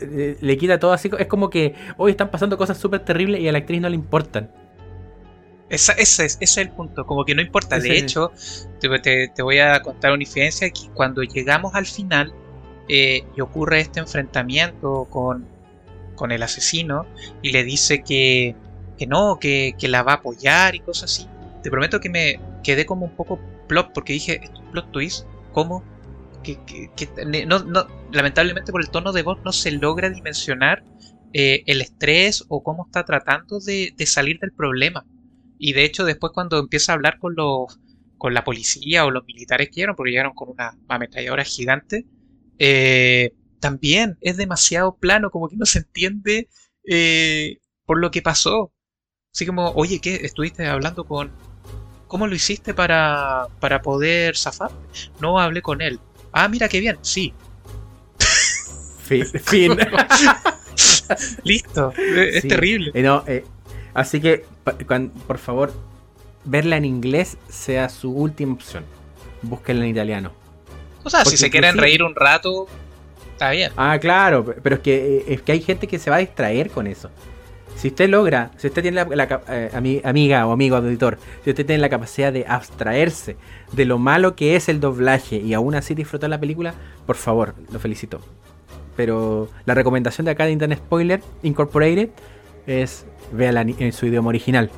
Eh, le quita todo así. Es como que hoy están pasando cosas súper terribles y a la actriz no le importan. ese, es, el punto, como que no importa. De hecho, te, te, voy a contar una infidencia que cuando llegamos al final, eh, y ocurre este enfrentamiento con, con, el asesino y le dice que, que no, que, que, la va a apoyar y cosas así. Te prometo que me quedé como un poco plot porque dije, ¿esto plot twist? ¿Cómo? Que, no, no, lamentablemente por el tono de voz no se logra dimensionar eh, el estrés o cómo está tratando de, de, salir del problema. Y de hecho después cuando empieza a hablar con los con la policía o los militares que llegaron, porque llegaron con una ametralladora gigante, eh, también es demasiado plano, como que no se entiende eh, por lo que pasó. Así como, oye, ¿qué? ¿Estuviste hablando con... ¿Cómo lo hiciste para, para poder zafar? No hablé con él. Ah, mira qué bien, sí. Fin. Listo. Es terrible. Eh, así que, por favor, verla en inglés sea su última opción. Búsquenla en italiano. O sea, si se quieren reír un rato, está bien. Ah, claro, pero es que, eh, es que hay gente que se va a distraer con eso. Si usted logra, si usted tiene la, eh, amiga o amigo auditor, si usted tiene la capacidad de abstraerse de lo malo que es el doblaje y aún así disfrutar la película, por favor, lo felicito. Pero la recomendación de acá de Internet Spoiler Incorporated es véala en su idioma original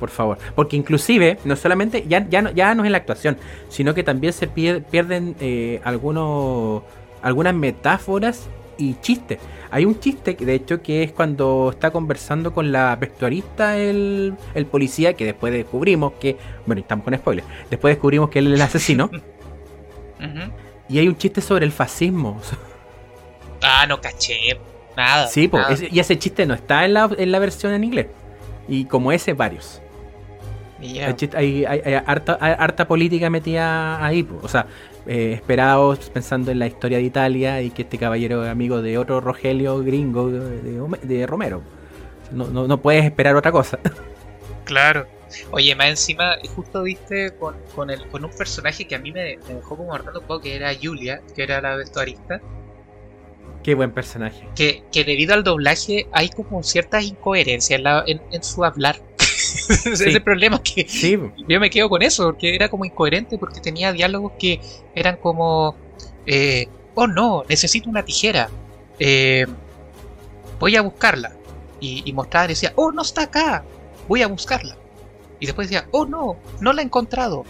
por favor. Porque inclusive, no solamente, ya, ya, no, ya no es en la actuación, sino que también se pierden eh, algunos, algunas metáforas y chistes. Hay un chiste, de hecho, que es cuando está conversando con la vestuarista el, el policía, que después descubrimos que, bueno, estamos con spoilers, después descubrimos que él es el asesino. Y hay un chiste sobre el fascismo. Ah, no caché. Nada. Sí, y ese chiste no está en la, en la versión en inglés. Y como ese, varios. Hay, harta, política metida ahí, o sea, eh, esperados pensando en la historia de Italia y que este caballero es amigo de otro Rogelio gringo de, Romero. No, puedes esperar otra cosa. Claro. Oye, más encima, justo viste con, con, el, con un personaje que a mí me, dejó como marcando un poco, que era Julia, que era la vestuarista. Qué buen personaje. Que, que debido al doblaje hay como ciertas incoherencias en, en su hablar. Ese es el problema que yo me quedo con eso, porque era como incoherente, porque tenía diálogos que eran como, eh, oh no, necesito una tijera, eh, voy a buscarla. Y, y mostraba decía, oh no está acá, voy a buscarla. Y después decía, oh no, no la he encontrado.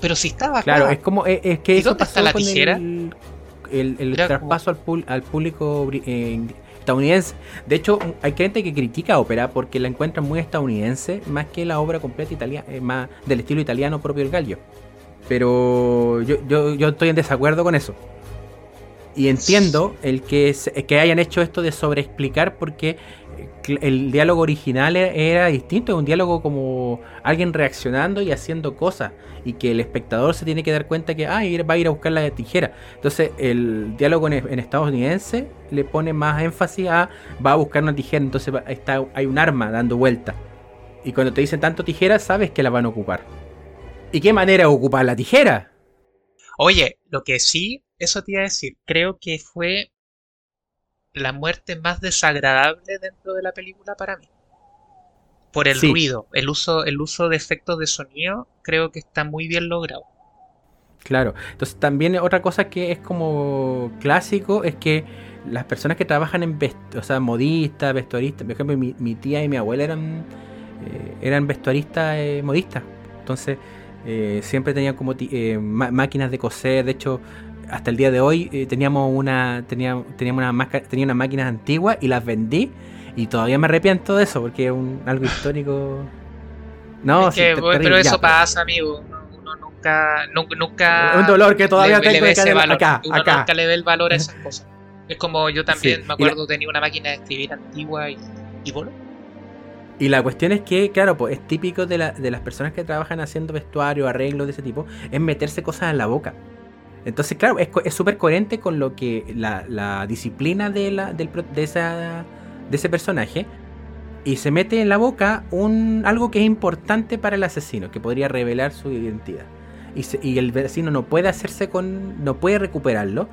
Pero si estaba acá. Claro, es como, es, que eso pasó la con tijera? El, el, traspaso al, al público eh, estadounidense. De hecho, hay gente que critica ópera porque la encuentran muy estadounidense, más que la obra completa italiana, eh, más del estilo italiano propio del Gallo. Pero yo, yo, yo estoy en desacuerdo con eso. Y entiendo el que, que hayan hecho esto de sobreexplicar porque el diálogo original e-, era distinto, es un diálogo como alguien reaccionando y haciendo cosas y que el espectador se tiene que dar cuenta que ah, va a ir a buscar la tijera. Entonces el diálogo en, estadounidense le pone más énfasis a va a buscar una tijera, entonces está, hay un arma dando vuelta. Y cuando te dicen tanto tijera, sabes que la van a ocupar. ¿Y qué manera ocupar la tijera? Oye, lo que sí, eso te iba a decir, creo que fue la muerte más desagradable dentro de la película para mí. Por el ruido, el uso, el uso de efectos de sonido, creo que está muy bien logrado. Claro, entonces también otra cosa que es como clásico es que las personas que trabajan en o sea, modistas, vestuaristas, por ejemplo, mi, tía y mi abuela eran, eh, eran vestuaristas eh, modistas, entonces eh, siempre tenían como máquinas de coser, de hecho hasta el día de hoy eh, teníamos una tenía, teníamos una tenía unas máquinas antiguas y las vendí y todavía me arrepiento de eso porque es un, algo histórico. No, pero eso pasa, amigo. Uno, nunca, nunca, un dolor que todavía tengo le ese valor. Acá, uno nunca le ve el valor a esas cosas. Es como yo también me acuerdo tenía una máquina de escribir antigua y, y bueno. Y la cuestión es que, claro, pues es típico de, la, de las personas que trabajan haciendo vestuario, arreglos de ese tipo, es meterse cosas en la boca. Entonces, claro, es súper coherente con lo que la, disciplina de, la, del, de, esa, de ese personaje. Y se mete en la boca un, algo que es importante para el asesino, que podría revelar su identidad. Y, y el vecino no puede hacerse con. no puede recuperarlo.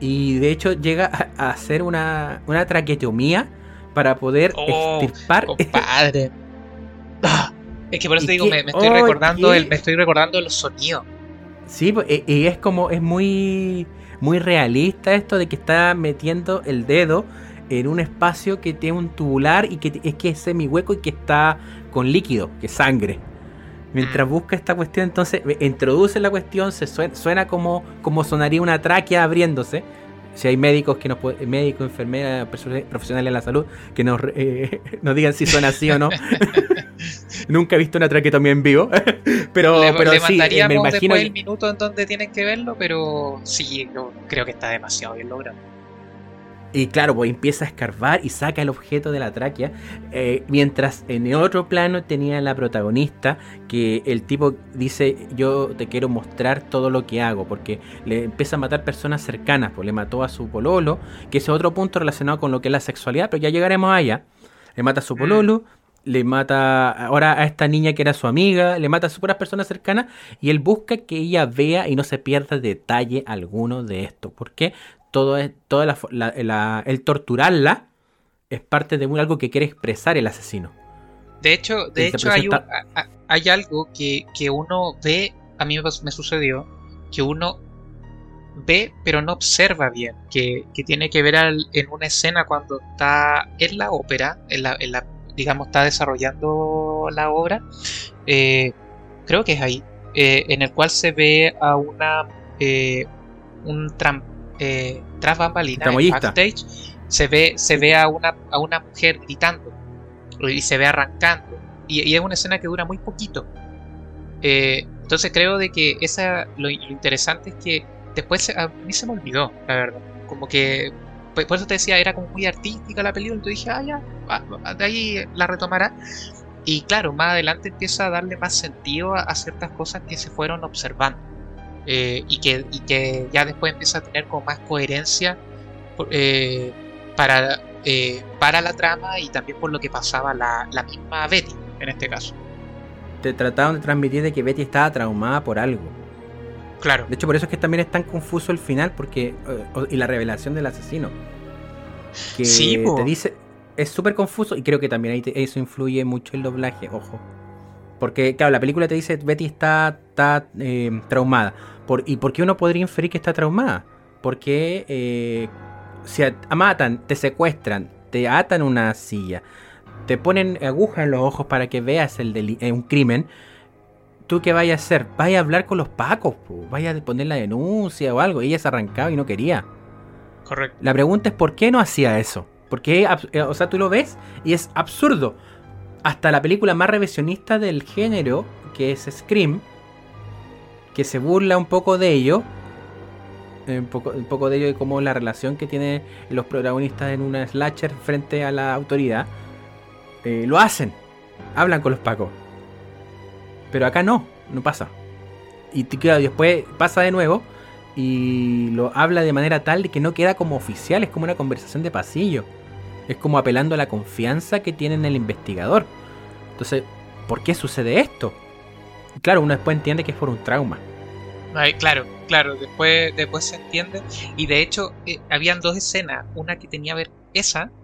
Y de hecho llega a, hacer una, una traqueotomía para poder oh, extirpar. Compadre. es que por eso digo, me, estoy recordando el, me estoy recordando los sonidos. Sí, e, y es como, es muy, muy realista esto de que está metiendo el dedo en un espacio que tiene un tubular y que es que es semi hueco y que está con líquido, que es sangre. Mientras mm. busca esta cuestión, entonces introduce la cuestión, se suena, como, como sonaría una tráquea abriéndose si hay médicos que nos médicos, enfermeras, profesionales de la salud que nos, eh, nos digan si suena así o no. Nunca he visto una traquetomía en vivo, pero, pero sí, eh, me imagino después el minuto en donde tienen que verlo, pero sí, creo que está demasiado bien logrado. Y claro, pues empieza a escarbar y saca el objeto de la tráquea. Eh, mientras en el otro plano tenía la protagonista que el tipo dice, yo te quiero mostrar todo lo que hago. Porque le empieza a matar personas cercanas. Pues le mató a su pololo, que es otro punto relacionado con lo que es la sexualidad. Pero ya llegaremos allá. Le mata a su mm. pololo. Le mata ahora a esta niña que era su amiga, le mata a puras personas cercanas y él busca que ella vea y no se pierda detalle alguno de esto. ¿Por qué? Todo es, toda la, el torturarla es parte de un, algo que quiere expresar el asesino. De hecho, de hecho hay, hay, algo que, uno ve, a mí me sucedió, que uno ve pero no observa bien, que, tiene que ver en una escena cuando está en la ópera, en la, en la digamos, está desarrollando la obra, eh, creo que es ahí, eh, en el cual se ve a una eh, un tramp eh, tras bambalinas, en backstage, se ve, se ve a, una, a una mujer gritando y se ve arrancando. Y, es una escena que dura muy poquito. Eh, entonces creo de que esa lo, interesante es que después a mí se me olvidó, la verdad. Como que por, eso te decía, era como muy artística la película, entonces dije, ah, ya, de ahí la retomará. Y claro, más adelante empieza a darle más sentido a ciertas cosas que se fueron observando. Eh, y, que, y que ya después empieza a tener como más coherencia eh, para, eh, para la trama y también por lo que pasaba la, la misma Betty en este caso. Te trataron de transmitir de que Betty estaba traumada por algo. Claro. De hecho, por eso es que también es tan confuso el final porque y la revelación del asesino. Que sí, te dice. Es súper confuso y creo que también ahí eso influye mucho el doblaje, ojo. Porque, claro, la película te dice Betty está, está traumada. ¿Y por qué uno podría inferir que está traumada? Porque eh, si matan, te secuestran, te atan una silla, te ponen agujas en los ojos para que veas el deli- eh, un crimen, ¿tú qué vayas a hacer? Vaya a hablar con los pacos, po. vaya a poner la denuncia o algo. Ella se arrancaba y no quería. Correcto. La pregunta es por qué no hacía eso. Porque, eh, o sea, tú lo ves y es absurdo. Hasta la película más revisionista del género, que es Scream, que se burla un poco de ello, eh, un poco, de ello y como la relación que tienen los protagonistas en una slasher frente a la autoridad, eh, lo hacen, hablan con los pacos. Pero acá no, no pasa. Y claro, después pasa de nuevo y lo habla de manera tal de que no queda como oficial, es como una conversación de pasillo. Es como apelando a la confianza que tiene en el investigador. Entonces, ¿por qué sucede esto? Y Claro, uno después entiende que es por un trauma. Ay, claro, claro, después, después se entiende. Y de hecho, eh, habían dos escenas, una que tenía que ver esa,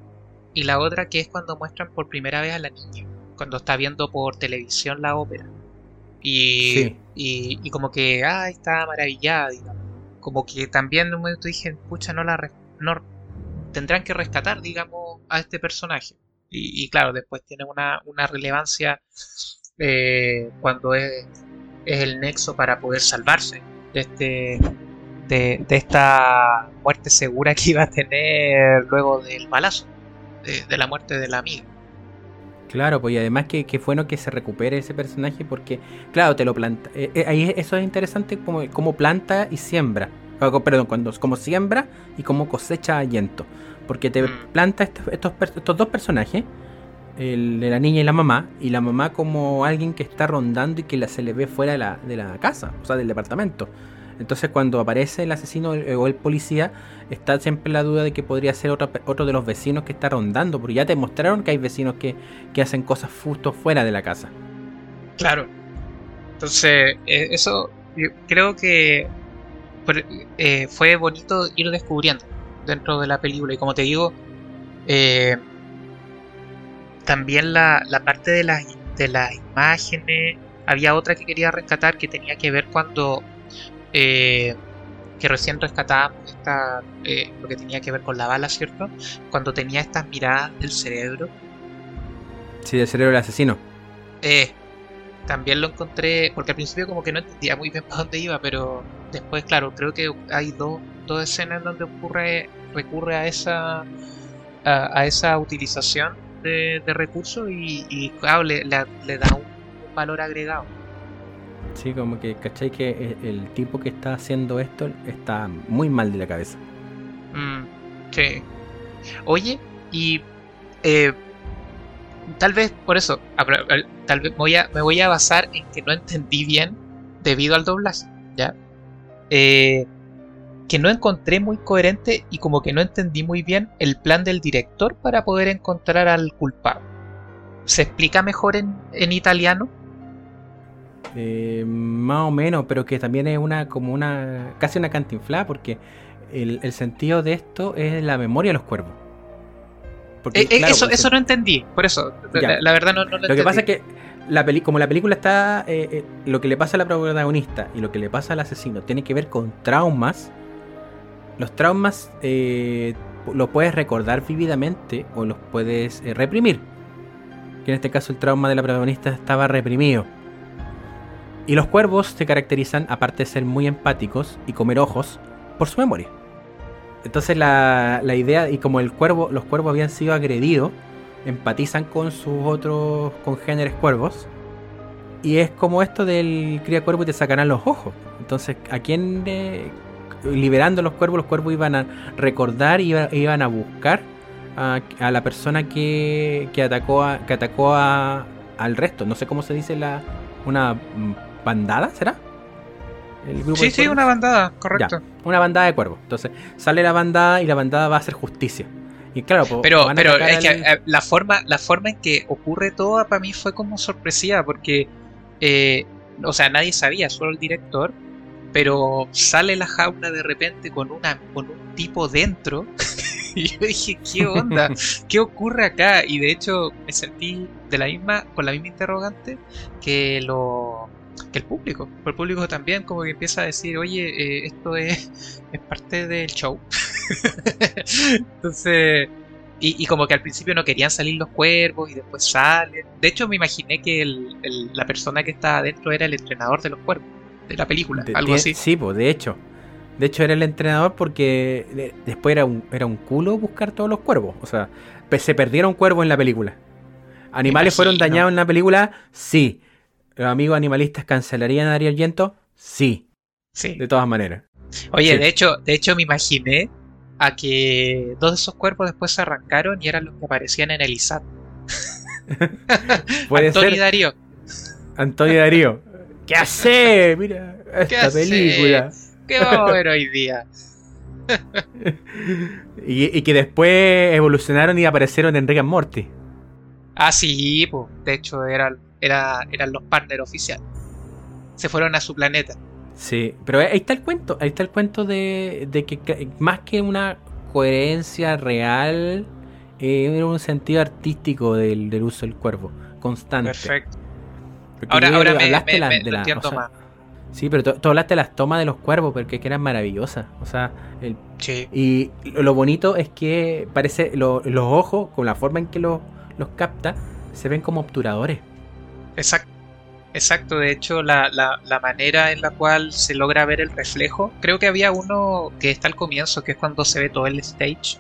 y la otra que es cuando muestran por primera vez a la niña, cuando está viendo por televisión la ópera. Y, Sí. y, y como que, ay, está maravillada, digamos. Como que también en un momento dije, pucha, no la no, tendrán que rescatar, digamos, a este personaje. Y, claro, después tiene una, una relevancia eh, cuando es, es el nexo para poder salvarse de este de, esta muerte segura que iba a tener luego del balazo, de, la muerte de la amiga. Claro, pues y además que, que bueno que se recupere ese personaje porque, claro, te lo planta. eh, eh, eso es interesante como, como planta y siembra. Perdón, cuando como siembra y como cosecha allento. Porque te Mm. planta estos, estos, dos personajes, el de la niña y la mamá, y la mamá como alguien que está rondando y que la, se le ve fuera de la, de la casa, o sea, del departamento. Entonces cuando aparece el asesino o el policía, está siempre la duda de que podría ser otra pe- otro de los vecinos que está rondando, porque ya te mostraron que hay vecinos que, que hacen cosas justo fuera de la casa. Claro. Entonces, eh, eso yo creo que eh, fue bonito ir descubriendo dentro de la película. Y como te digo, eh, también la, la parte de las, de las imágenes, había otra que quería rescatar que tenía que ver cuando, eh, que recién rescatábamos esta, eh, lo que tenía que ver con la bala, ¿cierto? Cuando tenía estas miradas del cerebro. Sí, del cerebro del asesino. Eh, también lo encontré, porque al principio como que no entendía muy bien para dónde iba, pero después, claro, creo que hay dos, dos escenas donde ocurre, recurre a esa, a, a esa utilización de, de recursos y, y, claro, le, da un, un valor agregado. Sí, como que, ¿cachai? Que el, el tipo que está haciendo esto está muy mal de la cabeza. Mm, sí. Oye, y eh, tal vez por eso, tal vez voy a, me voy a basar en que no entendí bien debido al doblaje, ¿ya? Eh, que no encontré muy coherente y como que no entendí muy bien el plan del director para poder encontrar al culpable. ¿Se explica mejor en, en italiano? Eh, más o menos, pero que también es una como una casi una cantinflada porque el, el sentido de esto es la memoria de los cuervos. Porque, Eh, eh, claro, eso, eso no entendí, por eso, la, la verdad no, no lo Lo que entendí. pasa es que la peli como la película está, eh, eh, lo que le pasa a la protagonista y lo que le pasa al asesino tiene que ver con traumas. Los traumas los puedes recordar vívidamente o los puedes reprimir. Que en este caso el trauma de la protagonista estaba reprimido. Y los cuervos se caracterizan, aparte de ser muy empáticos y comer ojos, por su memoria. Entonces la, la idea, y como el cuervo, los cuervos habían sido agredidos, empatizan con sus otros congéneres cuervos. Y es como esto del cría cuervo y te sacarán los ojos. Entonces, ¿a quién eh, liberando los cuervos? Los cuervos iban a recordar iba- iban a buscar a, a la persona que, que atacó, a, que atacó a, al resto. No sé cómo se dice la una mm, bandada, ¿será? El grupo Sí, sí, cuervos. una bandada, correcto. Una bandada de cuervos. Entonces, sale la bandada y la bandada va a hacer justicia. Y claro, Pero, pero es que al- eh, la forma, la forma en que ocurre todo para mí fue como sorpresiva, porque, eh, o sea, nadie sabía, solo el director, pero sale la jaula de repente con una, con un tipo dentro, y yo dije, ¿qué onda? ¿Qué ocurre acá? Y de hecho me sentí de la misma, con la misma interrogante que lo que el público. El público también como que empieza a decir, oye, eh, esto es, es parte del show. Entonces, Y, como que al principio no querían salir los cuervos y después salen. De hecho, me imaginé que la persona que estaba adentro era el entrenador de los cuervos, de la película, algo así. Sí, pues de hecho. De hecho, era el entrenador porque después era un, era un culo buscar todos los cuervos. O sea, se perdieron cuervos en la película. ¿Animales fueron dañados en la película? Sí. ¿Los amigos animalistas cancelarían a Darío Argento? Sí. Sí. De todas maneras. Oye, de hecho, de hecho me imaginé a que dos de esos cuerpos después se arrancaron y eran los que aparecían en el ISAT. Antonio y Darío. Antonio Darío. ¿Qué hace? Mira esta película. ¿Qué vamos a ver hoy día? y, que después evolucionaron y aparecieron en Rick and Morty. Ah, sí, pues. De hecho, eran, eran los partners oficiales. Se fueron a su planeta. Sí, pero ahí está el cuento, ahí está el cuento de, que más que una coherencia real, eh, era un sentido artístico del, uso del cuervo, constante. Perfecto. ahora ahora me, de la, entiendo más. Sí, pero tú, hablaste de las tomas de los cuervos, porque que eran maravillosas. O sea, el, y lo, bonito es que parece los ojos, con la forma en que los capta, se ven como obturadores. Exacto. Exacto, de hecho la, la, manera en la cual se logra ver el reflejo, creo que había uno que está al comienzo, que es cuando se ve todo el stage,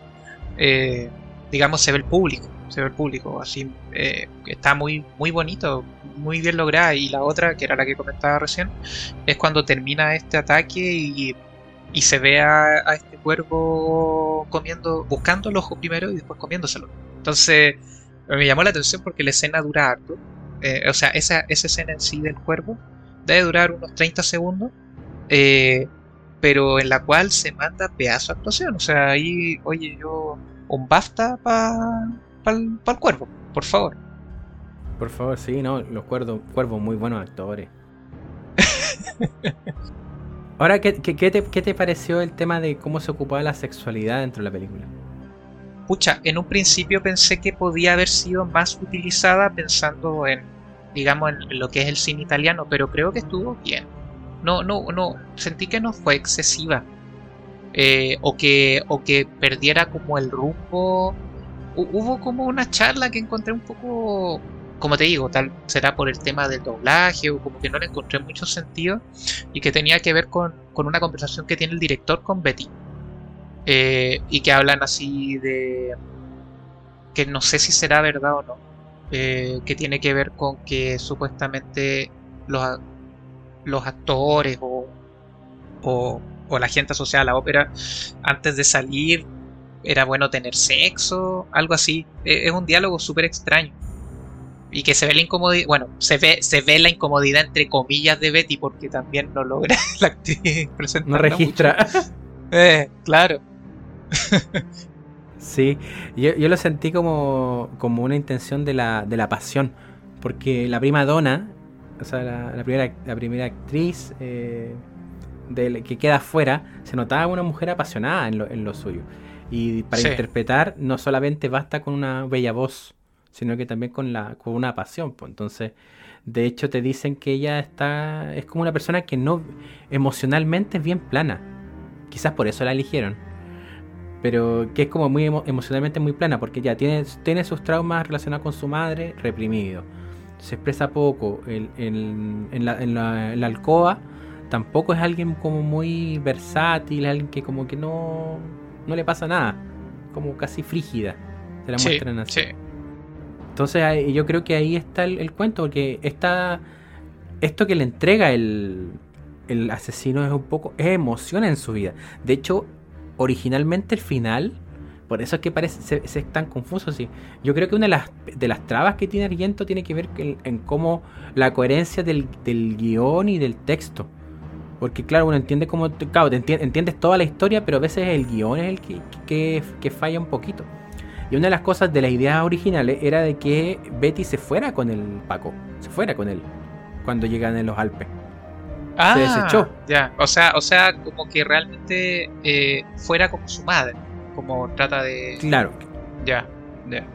eh, digamos se ve el público, se ve el público, así eh, está muy, muy bonito, muy bien lograda, y la otra, que era la que comentaba recién, es cuando termina este ataque y, y se ve a, a, este cuervo comiendo, buscando el ojo primero y después comiéndoselo. Entonces me llamó la atención porque la escena dura harto eh, o sea, esa, esa, escena en sí del cuervo debe durar unos 30 segundos, eh, pero en la cual se manda pedazo de actuación. O sea, ahí, oye, yo, un BAFTA para pa el, cuervo, por favor. Por favor, sí, no, los cuervos, cuervos muy buenos actores. Ahora, ¿qué, qué, te, ¿qué te pareció el tema de cómo se ocupaba la sexualidad dentro de la película? Pucha, en un principio pensé que podía haber sido más utilizada pensando en, digamos, en lo que es el cine italiano, pero creo que estuvo bien. No, no, no, sentí que no fue excesiva. Eh, o, que, o que perdiera como el rumbo. Hubo como una charla que encontré un poco, como te digo, tal será por el tema del doblaje o como que no le encontré mucho sentido y que tenía que ver con, con una conversación que tiene el director con Betty. Eh, y que hablan así de que no sé si será verdad o no, eh, que tiene que ver con que supuestamente los, los actores o, o, la gente asociada a la ópera antes de salir era bueno tener sexo, algo así. E, es un diálogo súper extraño. Y que se ve la incomodidad, bueno, se ve, se ve la incomodidad entre comillas de Betty porque también no logra la actriz presentar. No registra. Eh, claro. Sí, yo, lo sentí como, como una intención de la, de la pasión, porque la prima donna, o sea, la, primera, la primera actriz eh, que queda afuera, se notaba una mujer apasionada en lo, en lo suyo. Y para interpretar no solamente basta con una bella voz, sino que también con, la, con una pasión. Pues. Entonces, de hecho te dicen que ella está es como una persona que no emocionalmente es bien plana. Quizás por eso la eligieron pero que es como muy emocionalmente muy plana, porque ya tiene, tiene sus traumas relacionados con su madre reprimido. Se expresa poco. en, la, en, la, alcoba tampoco es alguien como muy versátil, alguien que como que no, no le pasa nada. Como casi frígida. Se la muestran así. Entonces yo creo que ahí está el, cuento, porque esta, esto que le entrega el, el asesino es un poco, es emoción en su vida. De hecho, originalmente el final, por eso es que parece se, es tan confuso. Sí. Yo creo que una de las, de las trabas que tiene Argento tiene que ver en, cómo la coherencia del, guion y del texto. Porque claro, uno entiende cómo, claro, entiendes toda la historia, pero a veces el guion es el que, que, falla un poquito. Y una de las cosas de las ideas originales era de que Betty se fuera con el Paco, se fuera con él cuando llegan en los Alpes ah, se desechó. Ya, o sea, o sea, como que realmente eh, fuera como su madre, como trata de... Claro. Ya, ya.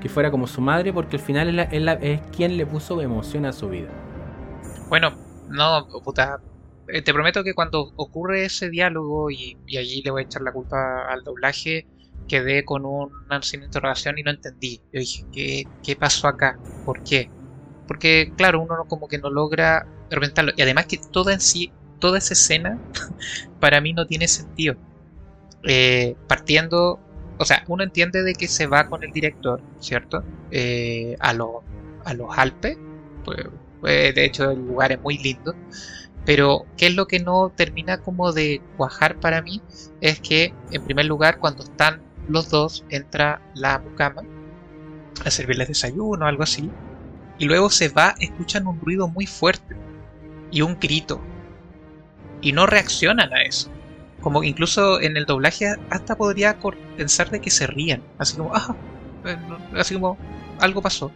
Que fuera como su madre porque al final es, es, quien le puso emoción a su vida. Bueno, no, puta, eh, te prometo que cuando ocurre ese diálogo y, y, allí le voy a echar la culpa al doblaje, quedé con un signo de interrogación y no entendí. Yo dije, ¿qué, ¿qué pasó acá? ¿Por qué? Porque, claro, uno como que no logra Y además que toda en sí, toda esa escena, para mí no tiene sentido. Eh, partiendo, o sea, uno entiende de que se va con el director, ¿cierto? Eh, a, a los Alpes. Pues, pues, de hecho, el lugar es muy lindo. Pero, ¿qué es lo que no termina como de cuajar para mí? Es que, en primer lugar, cuando están los dos, entra la mucama a servirles desayuno algo así. Y luego se va, escuchan un ruido muy fuerte y un grito. Y no reaccionan a eso. Como incluso en el doblaje hasta podría pensar de que se rían. Así como, ajá, así como, algo pasó.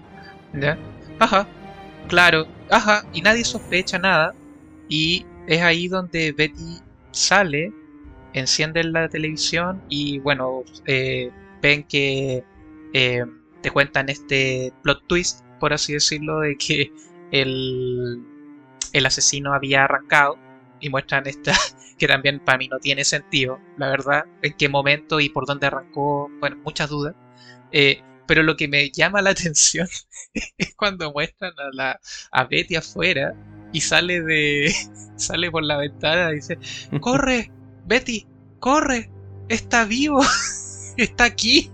¿Ya? Ajá, claro, ajá, y nadie sospecha nada. Y es ahí donde Betty sale, enciende la televisión y bueno, eh, ven que eh, te cuentan este plot twist, por así decirlo, de que el, el asesino había arrancado y muestran esta que también para mí no tiene sentido, la verdad, en qué momento y por dónde arrancó, bueno, muchas dudas. Eh, pero lo que me llama la atención es cuando muestran a, la, a Betty afuera y sale de sale por la ventana y dice, "Corre, Betty, corre, está vivo, está aquí."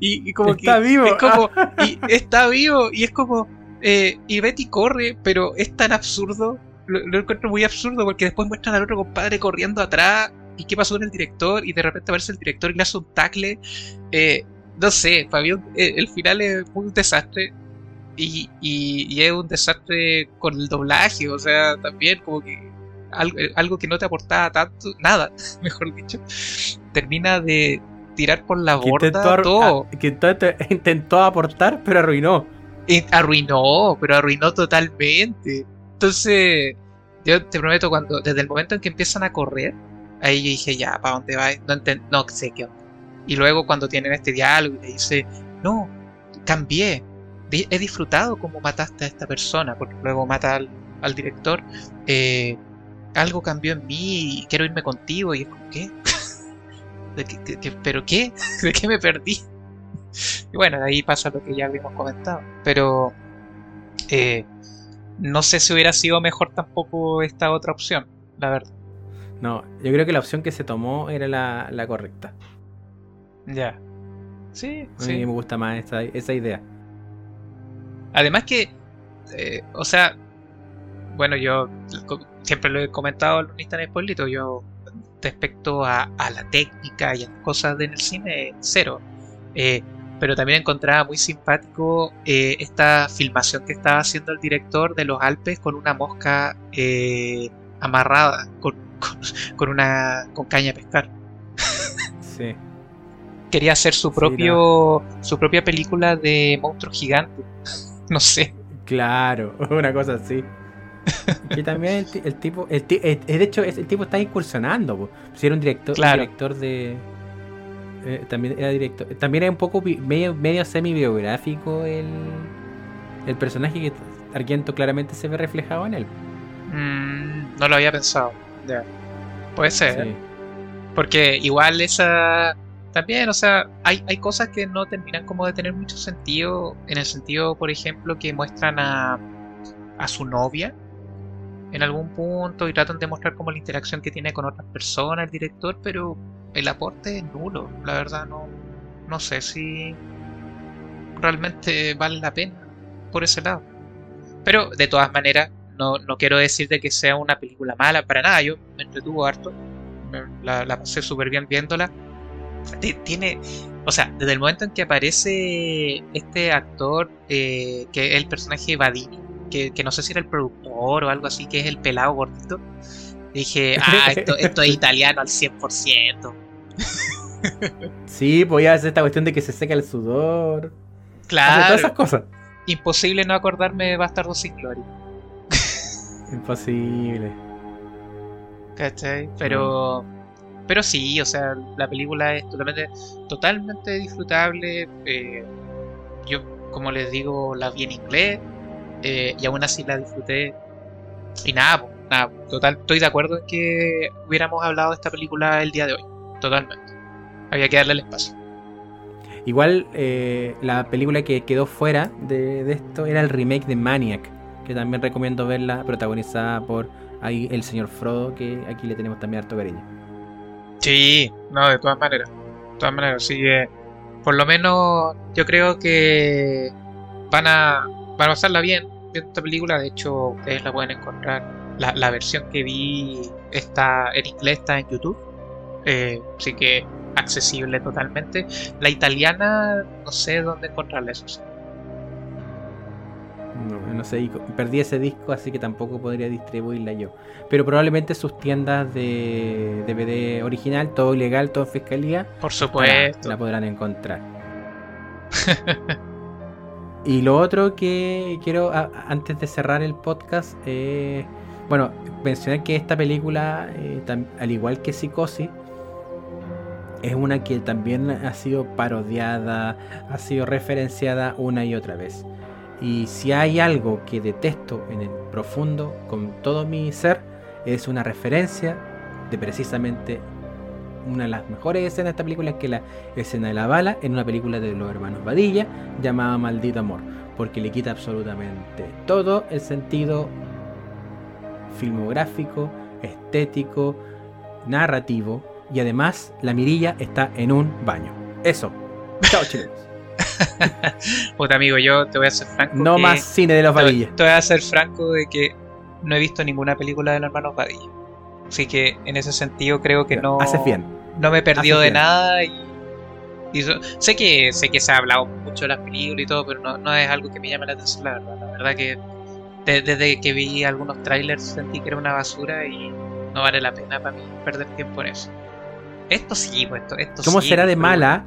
Y, como está vivo. Es como, y está vivo y es como eh, y Betty corre, pero es tan absurdo lo, encuentro muy absurdo porque después muestran al otro compadre corriendo atrás y qué pasó con el director y de repente aparece el director y le hace un tackle. Eh, no sé, Fabián, eh, el final es un desastre y, y, es un desastre con el doblaje, o sea, también como que algo, eh, algo que no te aportaba tanto, nada, mejor dicho, termina de tirar por la borda todo. que intentó aportar, pero arruinó. Arruinó, pero arruinó totalmente. Entonces, yo te prometo, cuando desde el momento en que empiezan a correr, ahí yo dije, ya, ¿para dónde va? No, sé qué. Y luego cuando tienen este diálogo y le dice, no, cambié, he disfrutado como mataste a esta persona, porque luego mata al, director, eh, algo cambió en mí y quiero irme contigo. Y es como, ¿qué? ¿De pero qué? ¿De qué me perdí? Y bueno, de ahí pasa lo que ya habíamos comentado. Pero eh, no sé si hubiera sido mejor tampoco esta otra opción, la verdad. No, yo creo que la opción que se tomó era la, correcta. Ya. Sí, A mí me gusta más esa, esa idea. Además que, eh, o sea, bueno, yo siempre lo he comentado en Instant Spoilito, yo respecto a, a, la técnica y a las cosas en el cine, cero. Eh, pero también encontraba muy simpático eh, esta filmación que estaba haciendo el director de los Alpes con una mosca eh, amarrada con, con, una con caña de pescar. Sí. Quería hacer su propio su propia película de monstruo gigante. No sé. Claro, una cosa así. Y también el, tipo, el, de hecho, el tipo está incursionando. Si era un director, un director de, eh, también era director. También era un poco medio, medio semi-biográfico el, el personaje que Argento claramente se ve reflejado en él. Mm, no lo había pensado. Puede ser. Porque igual esa. También, o sea, hay, hay cosas que no terminan como de tener mucho sentido. En el sentido, por ejemplo, que muestran a, a su novia en algún punto y tratan de mostrar como la interacción que tiene con otras personas el director, pero el aporte es nulo, la verdad no, no sé si realmente vale la pena por ese lado. Pero de todas maneras, no, no quiero decir de que sea una película mala para nada, yo me entretuvo harto, la, la pasé súper bien viéndola. Tiene, o sea, desde el momento en que aparece este actor, eh, que es el personaje Vadini, que, que, no sé si era el productor o algo así, que es el pelado gordito, Dije, ah, esto, esto es italiano al 100%. Sí, podía hacer esta cuestión de que se seca el sudor. Claro. todas esas cosas. Imposible no acordarme de Bastardo sin Gloria. Imposible. ¿Cachai? Pero. Pero sí, o sea, la película es totalmente, totalmente disfrutable. Eh, yo, como les digo, la vi en inglés. Eh, y aún así la disfruté. Y nada, nada, total, estoy de acuerdo en que hubiéramos hablado de esta película el día de hoy. Totalmente. Había que darle el espacio. Igual eh, la película que quedó fuera de, de esto era el remake de Maniac, que también recomiendo verla, protagonizada por ahí el señor Frodo, que aquí le tenemos también harto cariño. Sí, no, de todas maneras. De todas maneras, así que por lo menos yo creo que van a, van a pasarla bien viendo esta película. De hecho, ustedes la pueden encontrar. La, la versión que vi está en inglés, está en YouTube. Eh, así que accesible totalmente. La italiana, no sé dónde encontrarla, eso sí. No, no sé, perdí ese disco, así que tampoco podría distribuirla yo. Pero probablemente sus tiendas de DVD original, todo legal, todo en fiscalía, Por supuesto. la podrán encontrar. y lo otro que quiero, a- antes de cerrar el podcast, eh, bueno, mencionar que esta película, eh, tam- al igual que Psicosis, es una que también ha sido parodiada, ha sido referenciada una y otra vez. Y si hay algo que detesto en el profundo, con todo mi ser, es una referencia de precisamente una de las mejores escenas de esta película, que es la escena de la bala en una película de los hermanos Badilla llamada Maldito Amor, porque le quita absolutamente todo el sentido filmográfico, estético, narrativo, y además la mirilla está en un baño. Eso. Chao, chilenos. Puta amigo, yo te voy a ser franco. No que- más cine de los te, Badilla. te voy a ser franco de que no he visto ninguna película de los hermanos Padilla. Así que en ese sentido creo que no. Haces bien. No me he perdido Haces de bien. nada y. y so- sé que sé que se ha hablado mucho de las películas y todo, pero no, no es algo que me llame la atención, la verdad. La verdad que de- desde que vi algunos trailers sentí que era una basura y no vale la pena para mí perder tiempo en eso. Esto sí, pues esto, esto ¿Cómo sí, será de pero- mala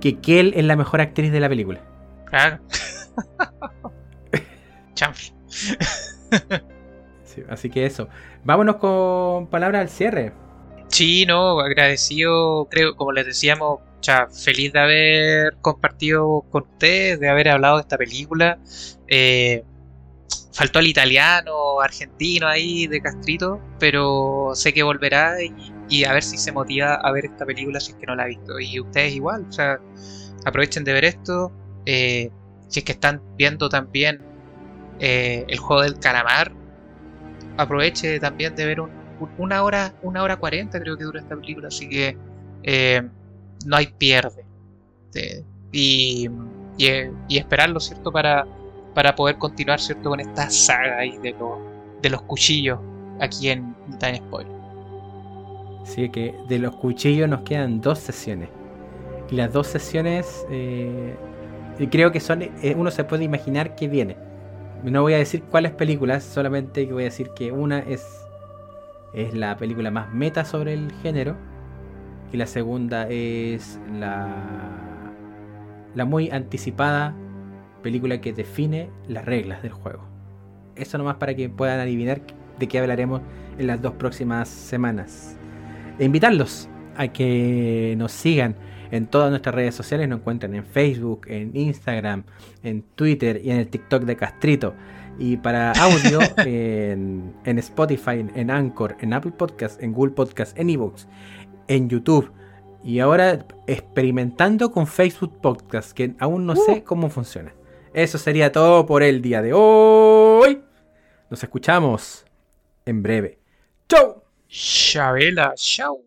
que Kel es la mejor actriz de la película? Claro. Chanfle. Sí, así que eso. Vámonos con palabras al cierre. Sí, no, agradecido, creo, como les decíamos, feliz de haber compartido con ustedes, de haber hablado de esta película. Eh, faltó el italiano, argentino ahí de Castrito, pero sé que volverá y, y a ver si se motiva a ver esta película si es que no la ha visto. Y ustedes igual, o sea, aprovechen de ver esto. eh, si es que están viendo también eh, el juego del calamar, aproveche también de ver un, un- una hora, una hora cuarenta creo que dura esta película, así que eh, no hay pierde. De- y, y, esperarlo, ¿cierto? Para, para poder continuar, ¿cierto? Con esta saga ahí de, los de los cuchillos aquí en Time Spoiler. Así que de los cuchillos nos quedan dos sesiones. Y las dos sesiones eh, creo que son. eh, uno se puede imaginar que viene. No voy a decir cuáles películas, solamente voy a decir que una es, es la película más meta sobre el género. Y la segunda es la, la muy anticipada película que define las reglas del juego. Eso nomás para que puedan adivinar de qué hablaremos en las dos próximas semanas. E invitarlos a que nos sigan en todas nuestras redes sociales. Nos encuentran en Facebook, en Instagram, en Twitter y en el TikTok de Castrito. Y para audio en, en Spotify, en Anchor, en Apple Podcast, en Google Podcast, en Evox, en YouTube. Y ahora experimentando con Facebook Podcast, que aún no sé cómo funciona. Eso sería todo por el día de hoy. Nos escuchamos en breve. ¡Chau! Chabela, chao.